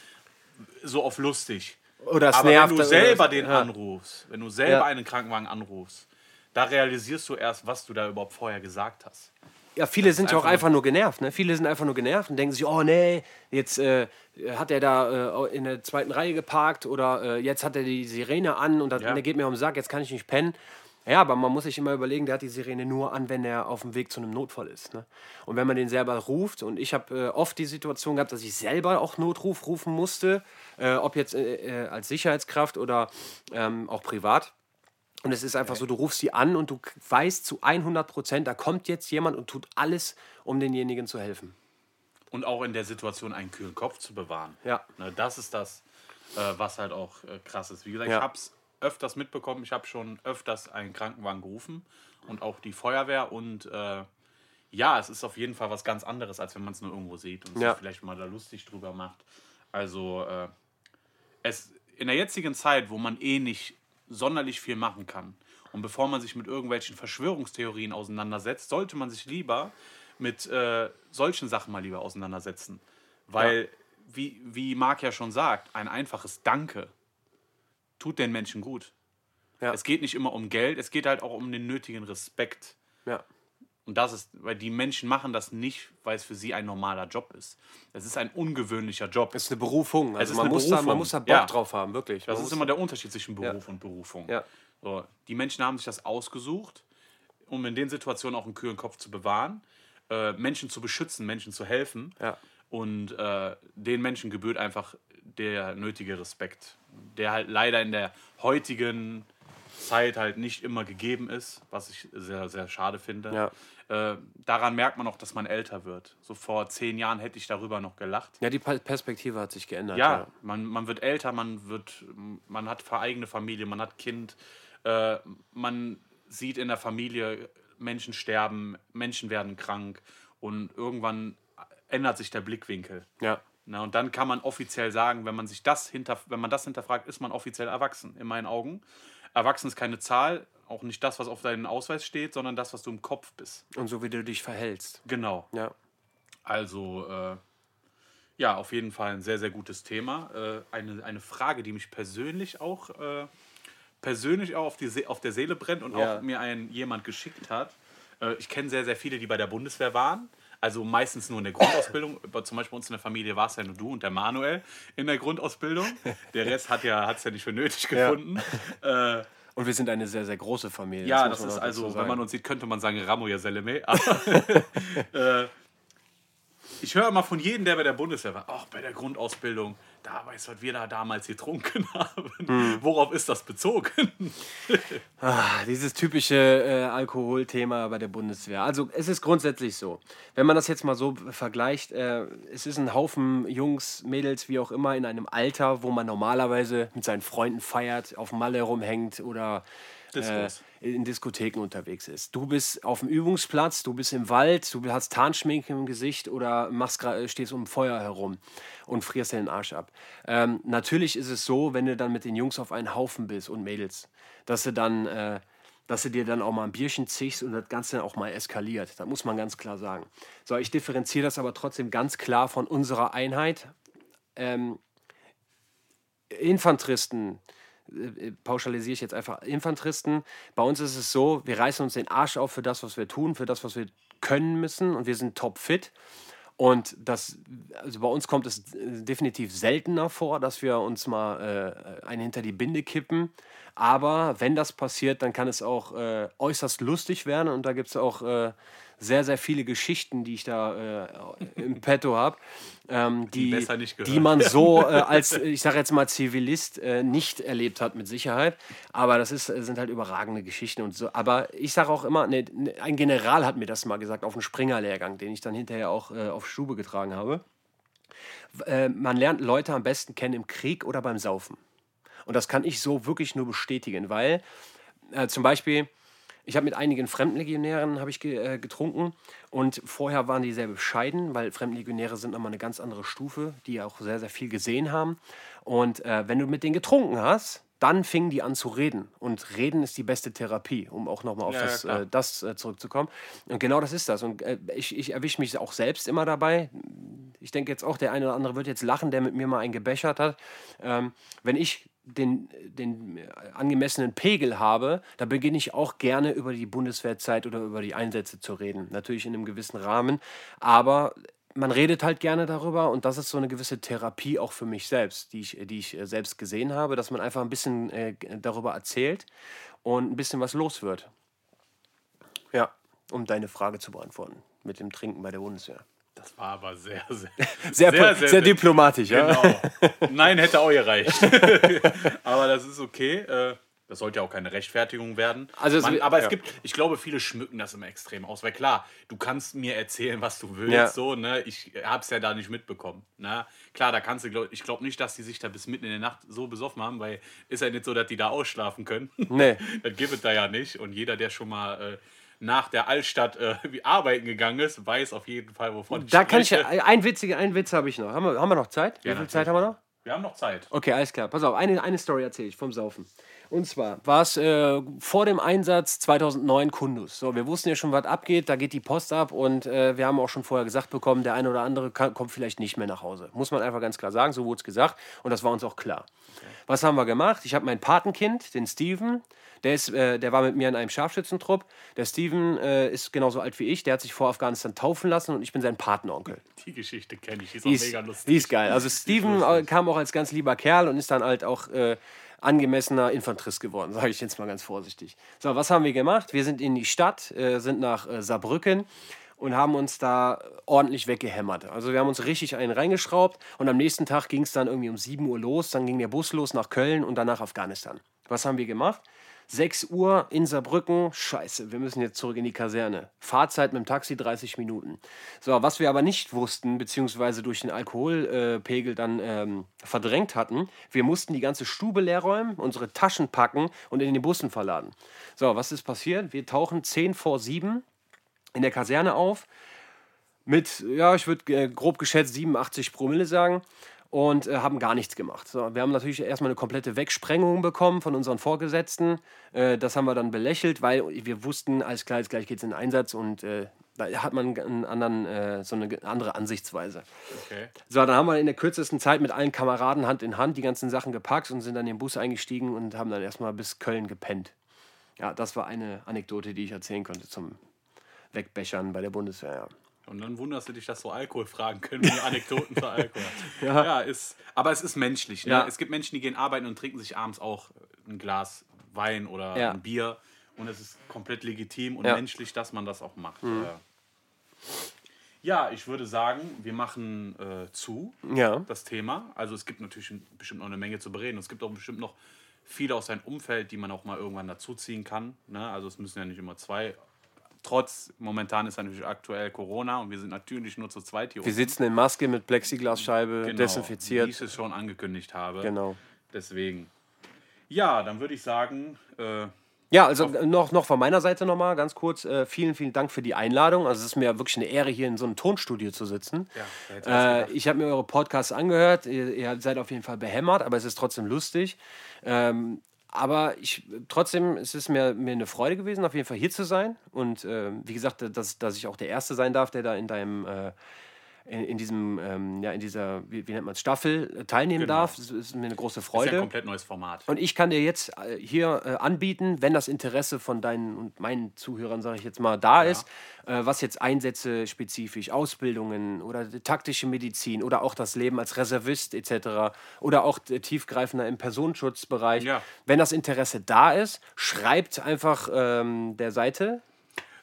So auf lustig. Oder es Aber nervt. wenn du selber den ja. anrufst, wenn du selber Ja. einen Krankenwagen anrufst, da realisierst du erst, was du da überhaupt vorher gesagt hast. Ja, viele sind ja auch einfach nur genervt. Ne? Viele sind einfach nur genervt und denken sich, oh nee, jetzt äh, hat er da äh, in der zweiten Reihe geparkt oder äh, jetzt hat er die Sirene an und das, Ja. der geht mir um den Sack, jetzt kann ich nicht pennen. Ja, aber man muss sich immer überlegen, der hat die Sirene nur an, wenn er auf dem Weg zu einem Notfall ist. Ne? Und wenn man den selber ruft, und ich habe äh, oft die Situation gehabt, dass ich selber auch Notruf rufen musste, äh, ob jetzt äh, äh, als Sicherheitskraft oder ähm, auch privat. Und es ist einfach so, du rufst sie an und du weißt zu 100 Prozent, da kommt jetzt jemand und tut alles, um denjenigen zu helfen. Und auch in der Situation einen kühlen Kopf zu bewahren. Ja. Ne, das ist das, äh, was halt auch äh, krass ist. Wie gesagt, Ja. ich habe es öfters mitbekommen. Ich habe schon öfters einen Krankenwagen gerufen und auch die Feuerwehr. Und äh, ja, es ist auf jeden Fall was ganz anderes, als wenn man es nur irgendwo sieht und Ja. sich vielleicht mal da lustig drüber macht. Also äh, es in der jetzigen Zeit, wo man eh nicht sonderlich viel machen kann und bevor man sich mit irgendwelchen Verschwörungstheorien auseinandersetzt, sollte man sich lieber mit äh, solchen Sachen mal lieber auseinandersetzen. Weil, wie, wie Marc ja schon sagt, ein einfaches Danke tut den Menschen gut. Ja. Es geht nicht immer um Geld, es geht halt auch um den nötigen Respekt. Ja. Und das ist, weil die Menschen machen das nicht, weil es für sie ein normaler Job ist. Es ist ein ungewöhnlicher Job. Es ist eine Berufung. Also ist man, muss Da, man Berufung. muss da Bock Ja. drauf haben, wirklich. Das Man ist muss- immer der Unterschied zwischen Beruf und Berufung. Ja. So, die Menschen haben sich das ausgesucht, um in den Situationen auch einen kühlen Kopf zu bewahren, äh, Menschen zu beschützen, Menschen zu helfen. Ja. Und äh, den Menschen gebührt einfach der nötige Respekt, der halt leider in der heutigen Zeit halt nicht immer gegeben ist, was ich sehr, sehr schade finde. Ja. Äh, daran merkt man auch, dass man älter wird. So vor zehn Jahren hätte ich darüber noch gelacht. Ja, die Perspektive hat sich geändert. Ja, man, man wird älter, man wird, man hat eigene Familie, man hat Kind, äh, man sieht in der Familie Menschen sterben, Menschen werden krank und irgendwann ändert sich der Blickwinkel. Ja. Na, und dann kann man offiziell sagen, wenn man sich das hinter, wenn man das hinterfragt, ist man offiziell erwachsen, in meinen Augen. Erwachsen ist keine Zahl, auch nicht das, was auf deinem Ausweis steht, sondern das, was du im Kopf bist. Und so wie du dich verhältst. Genau. Ja. Also, äh, ja, auf jeden Fall ein sehr, sehr gutes Thema. Äh, eine, eine Frage, die mich persönlich auch, äh, persönlich auch auf, die See auf der Seele brennt und Ja. auch mir ein, jemand geschickt hat. Äh, ich kenne sehr, sehr viele, die bei der Bundeswehr waren. Also meistens nur in der Grundausbildung. Zum Beispiel bei uns in der Familie war es ja nur du und der Manuel in der Grundausbildung. Der Rest hat ja hat's ja nicht für nötig Ja. gefunden. Äh, Und wir sind eine sehr, sehr große Familie. ja, das man ist also, wenn sagen. man uns sieht, könnte man sagen, Ramo ya Seleme. Aber, äh, ich höre immer von jedem, der bei der Bundeswehr war, auch bei der Grundausbildung, da weißt du, was wir da damals getrunken haben. Hm. Worauf ist das bezogen? Ah, dieses typische äh, Alkoholthema bei der Bundeswehr. Also es ist grundsätzlich so, wenn man das jetzt mal so vergleicht, äh, es ist ein Haufen Jungs, Mädels, wie auch immer, in einem Alter, wo man normalerweise mit seinen Freunden feiert, auf Malle rumhängt oder äh, in Diskotheken unterwegs ist. Du bist auf dem Übungsplatz, du bist im Wald, du hast Tarnschminke im Gesicht oder machst, stehst um Feuer herum und frierst dir den Arsch ab. Ähm, natürlich ist es so, wenn du dann mit den Jungs auf einen Haufen bist und Mädels, dass du dann, äh, dass du dir dann auch mal ein Bierchen ziehst und das Ganze dann auch mal eskaliert. Das muss man ganz klar sagen. So, ich differenziere das aber trotzdem ganz klar von unserer Einheit. Ähm, Infanteristen, äh, pauschalisiere ich jetzt einfach, Infanteristen, bei uns ist es so, wir reißen uns den Arsch auf für das, was wir tun, für das, was wir können müssen und wir sind topfit. Und das, also bei uns kommt es äh, definitiv seltener vor, dass wir uns mal äh, einen hinter die Binde kippen. Aber wenn das passiert, dann kann es auch äh, äußerst lustig werden. Und da gibt es auch äh, sehr, sehr viele Geschichten, die ich da äh, im Petto habe, ähm, die, gehört die man so äh, als, ich sage jetzt mal, Zivilist äh, nicht erlebt hat, mit Sicherheit. Aber das ist, äh, sind halt überragende Geschichten und so. Aber ich sage auch immer, ne, ne, ein General hat mir das mal gesagt auf einem Springerlehrgang, den ich dann hinterher auch äh, auf Stube getragen habe. Äh, man lernt Leute am besten kennen im Krieg oder beim Saufen. Und das kann ich so wirklich nur bestätigen, weil äh, zum Beispiel, ich habe mit einigen Fremdenlegionären habe ich ge äh, getrunken und vorher waren die sehr bescheiden, weil Fremdenlegionäre sind nochmal eine ganz andere Stufe, die auch sehr, sehr viel gesehen haben. Und äh, wenn du mit denen getrunken hast, dann fingen die an zu reden. Und reden ist die beste Therapie, um auch nochmal auf Ja, ja, das, klar. äh, das äh, zurückzukommen. Und genau das ist das. Und äh, ich, ich erwische mich auch selbst immer dabei. Ich denke jetzt auch, der eine oder andere wird jetzt lachen, der mit mir mal einen gebechert hat. Ähm, wenn ich den, den äh, angemessenen Pegel habe, da beginne ich auch gerne über die Bundeswehrzeit oder über die Einsätze zu reden. Natürlich in einem gewissen Rahmen, aber man redet halt gerne darüber und das ist so eine gewisse Therapie auch für mich selbst, die ich, die ich äh, selbst gesehen habe, dass man einfach ein bisschen äh, darüber erzählt und ein bisschen was los wird. Ja, um deine Frage zu beantworten mit dem Trinken bei der Bundeswehr. Das war aber sehr, sehr, Sehr, sehr, diplomatisch, ja. Genau. Nein, hätte auch gereicht. aber das ist okay. Äh, Das sollte ja auch keine Rechtfertigung werden. Also es Man, aber es ja. gibt, ich glaube, viele schmücken das immer extrem aus. Weil klar, du kannst mir erzählen, was du willst, Ja. so, ne? Ich hab's ja da nicht mitbekommen. Ne? Klar, da kannst du, glaub, ich glaube nicht, dass die sich da bis mitten in der Nacht so besoffen haben, weil ist ja nicht so, dass die da ausschlafen können. Nee. das gibt es da ja nicht. Und jeder, der schon mal äh, nach der Altstadt äh, wie arbeiten gegangen ist, weiß auf jeden Fall, wovon ich Da kann ich spreche. ja, ein witziger, einen Witz habe ich noch. Haben wir, haben wir noch Zeit? Wie Ja, viel natürlich. Zeit haben wir noch? Wir haben noch Zeit. Okay, alles klar. Pass auf, eine, eine Story erzähle ich vom Saufen. Und zwar war es äh, vor dem Einsatz 2009 Kundus. So, wir wussten ja schon, was abgeht. Da geht die Post ab und äh, wir haben auch schon vorher gesagt bekommen, der eine oder andere kann, kommt vielleicht nicht mehr nach Hause. Muss man einfach ganz klar sagen. So wurde es gesagt und das war uns auch klar. Was haben wir gemacht? Ich habe mein Patenkind, den Steven. Der, ist, äh, der war mit mir in einem Scharfschützentrupp. Der Steven äh, ist genauso alt wie ich. Der hat sich vor Afghanistan taufen lassen und ich bin sein Patenonkel. Die Geschichte kenne ich, die ist Die auch ist, mega lustig. die ist geil. Also Steven äh, kam auch als ganz lieber Kerl und ist dann halt auch äh, angemessener Infanterist geworden, sage ich jetzt mal ganz vorsichtig. So, was haben wir gemacht? Wir sind in die Stadt, äh, sind nach äh, Saarbrücken und haben uns da ordentlich weggehämmert. Also wir haben uns richtig einen reingeschraubt und am nächsten Tag ging es dann irgendwie um 7 Uhr los, dann ging der Bus los nach Köln und dann nach Afghanistan. Was haben wir gemacht? 6 Uhr in Saarbrücken, scheiße, wir müssen jetzt zurück in die Kaserne. Fahrzeit mit dem Taxi 30 Minuten. So, was wir aber nicht wussten, beziehungsweise durch den Alkoholpegel dann ähm, verdrängt hatten, wir mussten die ganze Stube leer räumen, unsere Taschen packen und in den Bussen verladen. So, was ist passiert? Wir tauchen 10 vor 7 in der Kaserne auf mit, ja, ich würde äh, grob geschätzt 87 Promille sagen und äh, haben gar nichts gemacht. So, wir haben natürlich erstmal eine komplette Wegsprengung bekommen von unseren Vorgesetzten. Äh, das haben wir dann belächelt, weil wir wussten, alles klar, jetzt gleich geht es in den Einsatz und äh, da hat man einen anderen, äh, so eine andere Ansichtsweise. Okay. So, dann haben wir in der kürzesten Zeit mit allen Kameraden Hand in Hand die ganzen Sachen gepackt und sind dann in den Bus eingestiegen und haben dann erstmal bis Köln gepennt. Ja, das war eine Anekdote, die ich erzählen konnte zum Wegbechern bei der Bundeswehr. Ja. Und dann wunderst du dich, dass so Alkoholfragen können, wie Anekdoten für Alkohol. ja. ja, ist, aber es ist menschlich. Ne? Ja. Es gibt Menschen, die gehen arbeiten und trinken sich abends auch ein Glas Wein oder Ja. ein Bier. Und es ist komplett legitim und Ja. menschlich, dass man das auch macht. Äh, Ja, ich würde sagen, wir machen äh, zu Ja. das Thema. Also es gibt natürlich bestimmt noch eine Menge zu bereden. Es gibt auch bestimmt noch viele aus seinem Umfeld, die man auch mal irgendwann dazuziehen kann. Ne? Also es müssen ja nicht immer zwei. Trotz, momentan ist natürlich aktuell Corona und wir sind natürlich nur zu zweit hier Wir sitzen in Maske mit Plexiglasscheibe, Genau, desinfiziert. Wie ich es schon angekündigt habe. Genau. Deswegen. Ja, dann würde ich sagen, äh, Ja, also noch, noch von meiner Seite nochmal ganz kurz. Äh, vielen, vielen Dank für die Einladung. Also es ist mir wirklich eine Ehre, hier in so einem Tonstudio zu sitzen. Ja, äh, ich habe mir eure Podcasts angehört. Ihr, ihr seid auf jeden Fall behämmert, aber es ist trotzdem lustig. Ähm, aber ich, trotzdem es ist mir, mir eine Freude gewesen, auf jeden Fall hier zu sein. Und ähm, wie gesagt, dass, dass ich auch der Erste sein darf, der da in deinem... Äh, in, in diesem, ähm, ja, in dieser, wie, wie nennt man Staffel äh, teilnehmen Genau. darf. Das ist mir eine große ist ja Freude. ein komplett neues Format. Und ich kann dir jetzt äh, hier äh, anbieten, wenn das Interesse von deinen und meinen Zuhörern, sage ich jetzt mal, da ist, äh, was jetzt Einsätze spezifisch, Ausbildungen oder taktische Medizin oder auch das Leben als Reservist etc. oder auch äh, tiefgreifender im Personenschutzbereich. Ja. Wenn das Interesse da ist, schreibt einfach ähm, der Seite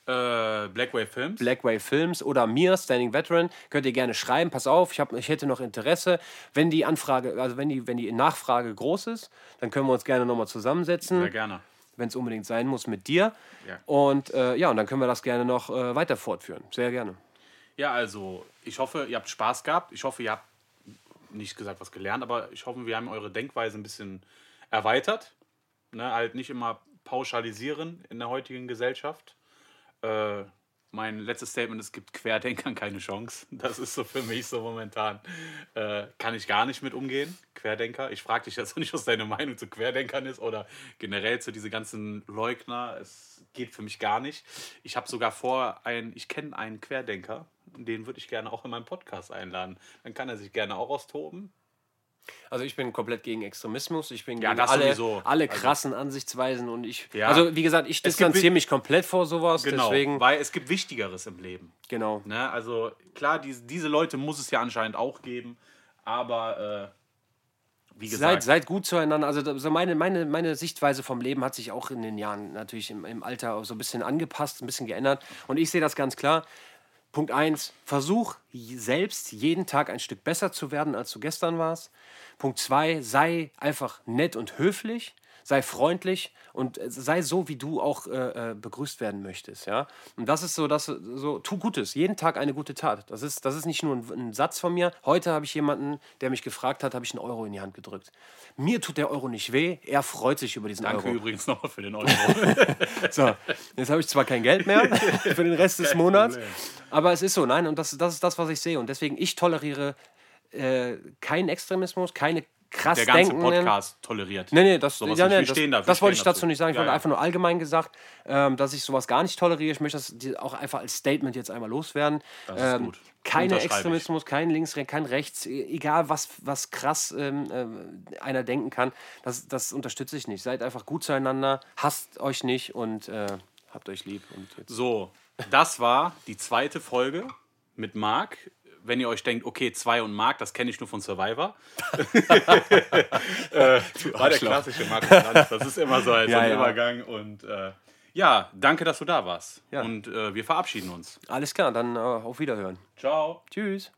Äh, Blackwave Films. Blackway Films oder mir, Standing Veteran, könnt ihr gerne schreiben. Pass auf, ich, hab, ich hätte noch Interesse. Wenn die Anfrage, also wenn die, wenn die Nachfrage groß ist, dann können wir uns gerne nochmal zusammensetzen Sehr gerne. wenn es unbedingt sein muss, mit dir. Ja. Und äh, ja, und dann können wir das gerne noch äh, weiter fortführen. Sehr gerne. Ja, also ich hoffe, ihr habt Spaß gehabt. Ich hoffe, ihr habt nicht gesagt was gelernt, aber ich hoffe, wir haben eure Denkweise ein bisschen erweitert. Ne, halt nicht immer pauschalisieren in der heutigen Gesellschaft. Äh, mein letztes Statement, es gibt Querdenkern keine Chance. Das ist so für mich so momentan. Äh, kann ich gar nicht mit umgehen. Querdenker. Ich frage dich jetzt nicht, was deine Meinung zu Querdenkern ist oder generell zu diese ganzen Leugner. Es geht für mich gar nicht. Ich habe sogar vor, ein, ich kenne einen Querdenker, den würde ich gerne auch in meinen Podcast einladen. Dann kann er sich gerne auch austoben. Also ich bin komplett gegen Extremismus. Ich bin Ja, gegen alle, sowieso. alle Also- krassen Ansichtsweisen und ich. Ja. Also wie gesagt, ich distanziere mich komplett vor sowas. Genau, Deswegen. weil es gibt Wichtigeres im Leben. Genau. Ne? Also klar, diese, diese Leute muss es ja anscheinend auch geben, aber äh, wie Seid, gesagt, seid gut zueinander. Also meine, meine, meine Sichtweise vom Leben hat sich auch in den Jahren natürlich im, im Alter so ein bisschen angepasst, ein bisschen geändert. Und ich sehe das ganz klar. Punkt 1, versuch selbst jeden Tag ein Stück besser zu werden, als du gestern warst. Punkt 2, sei einfach nett und höflich, sei freundlich und äh, sei so, wie du auch äh, äh, begrüßt werden möchtest. Ja? Und das ist so, dass so, tu Gutes, jeden Tag eine gute Tat. Das ist, das ist nicht nur ein, ein Satz von mir. Heute habe ich jemanden, der mich gefragt hat, habe ich einen Euro in die Hand gedrückt. Mir tut der Euro nicht weh, er freut sich über diesen danke Euro. übrigens nochmal für den Euro. So, jetzt habe ich zwar kein Geld mehr für den Rest des Monats, aber es ist so, nein, und das, das ist das, was ich sehe. Und deswegen, ich toleriere äh, keinen Extremismus, keine krass Der ganze denkenden. Podcast toleriert. Nee, nee, das, Sowas ja, nicht. nee, Wir das, stehen da, das wollte ich dazu nicht sagen. Ich Ja, wollte ja. einfach nur allgemein gesagt, ähm, dass ich sowas gar nicht toleriere. Ich möchte das auch einfach als Statement jetzt einmal loswerden. Das ist ähm, gut. Keine. Extremismus, kein Links, kein Rechts, e- egal was, was krass ähm, äh, einer denken kann, das, das unterstütze ich nicht. Seid einfach gut zueinander, hasst euch nicht und äh, habt euch lieb. So, das war die zweite Folge mit Marc. Wenn ihr euch denkt, okay, zwei und Marc, das kenne ich nur von Survivor. äh, war der klassische Franz. Das ist immer so ein, Ja, ja. Übergang. Und äh, ja, danke, dass du da warst. Ja. Und äh, wir verabschieden uns. Alles klar, dann äh, auf Wiederhören. Ciao. Tschüss.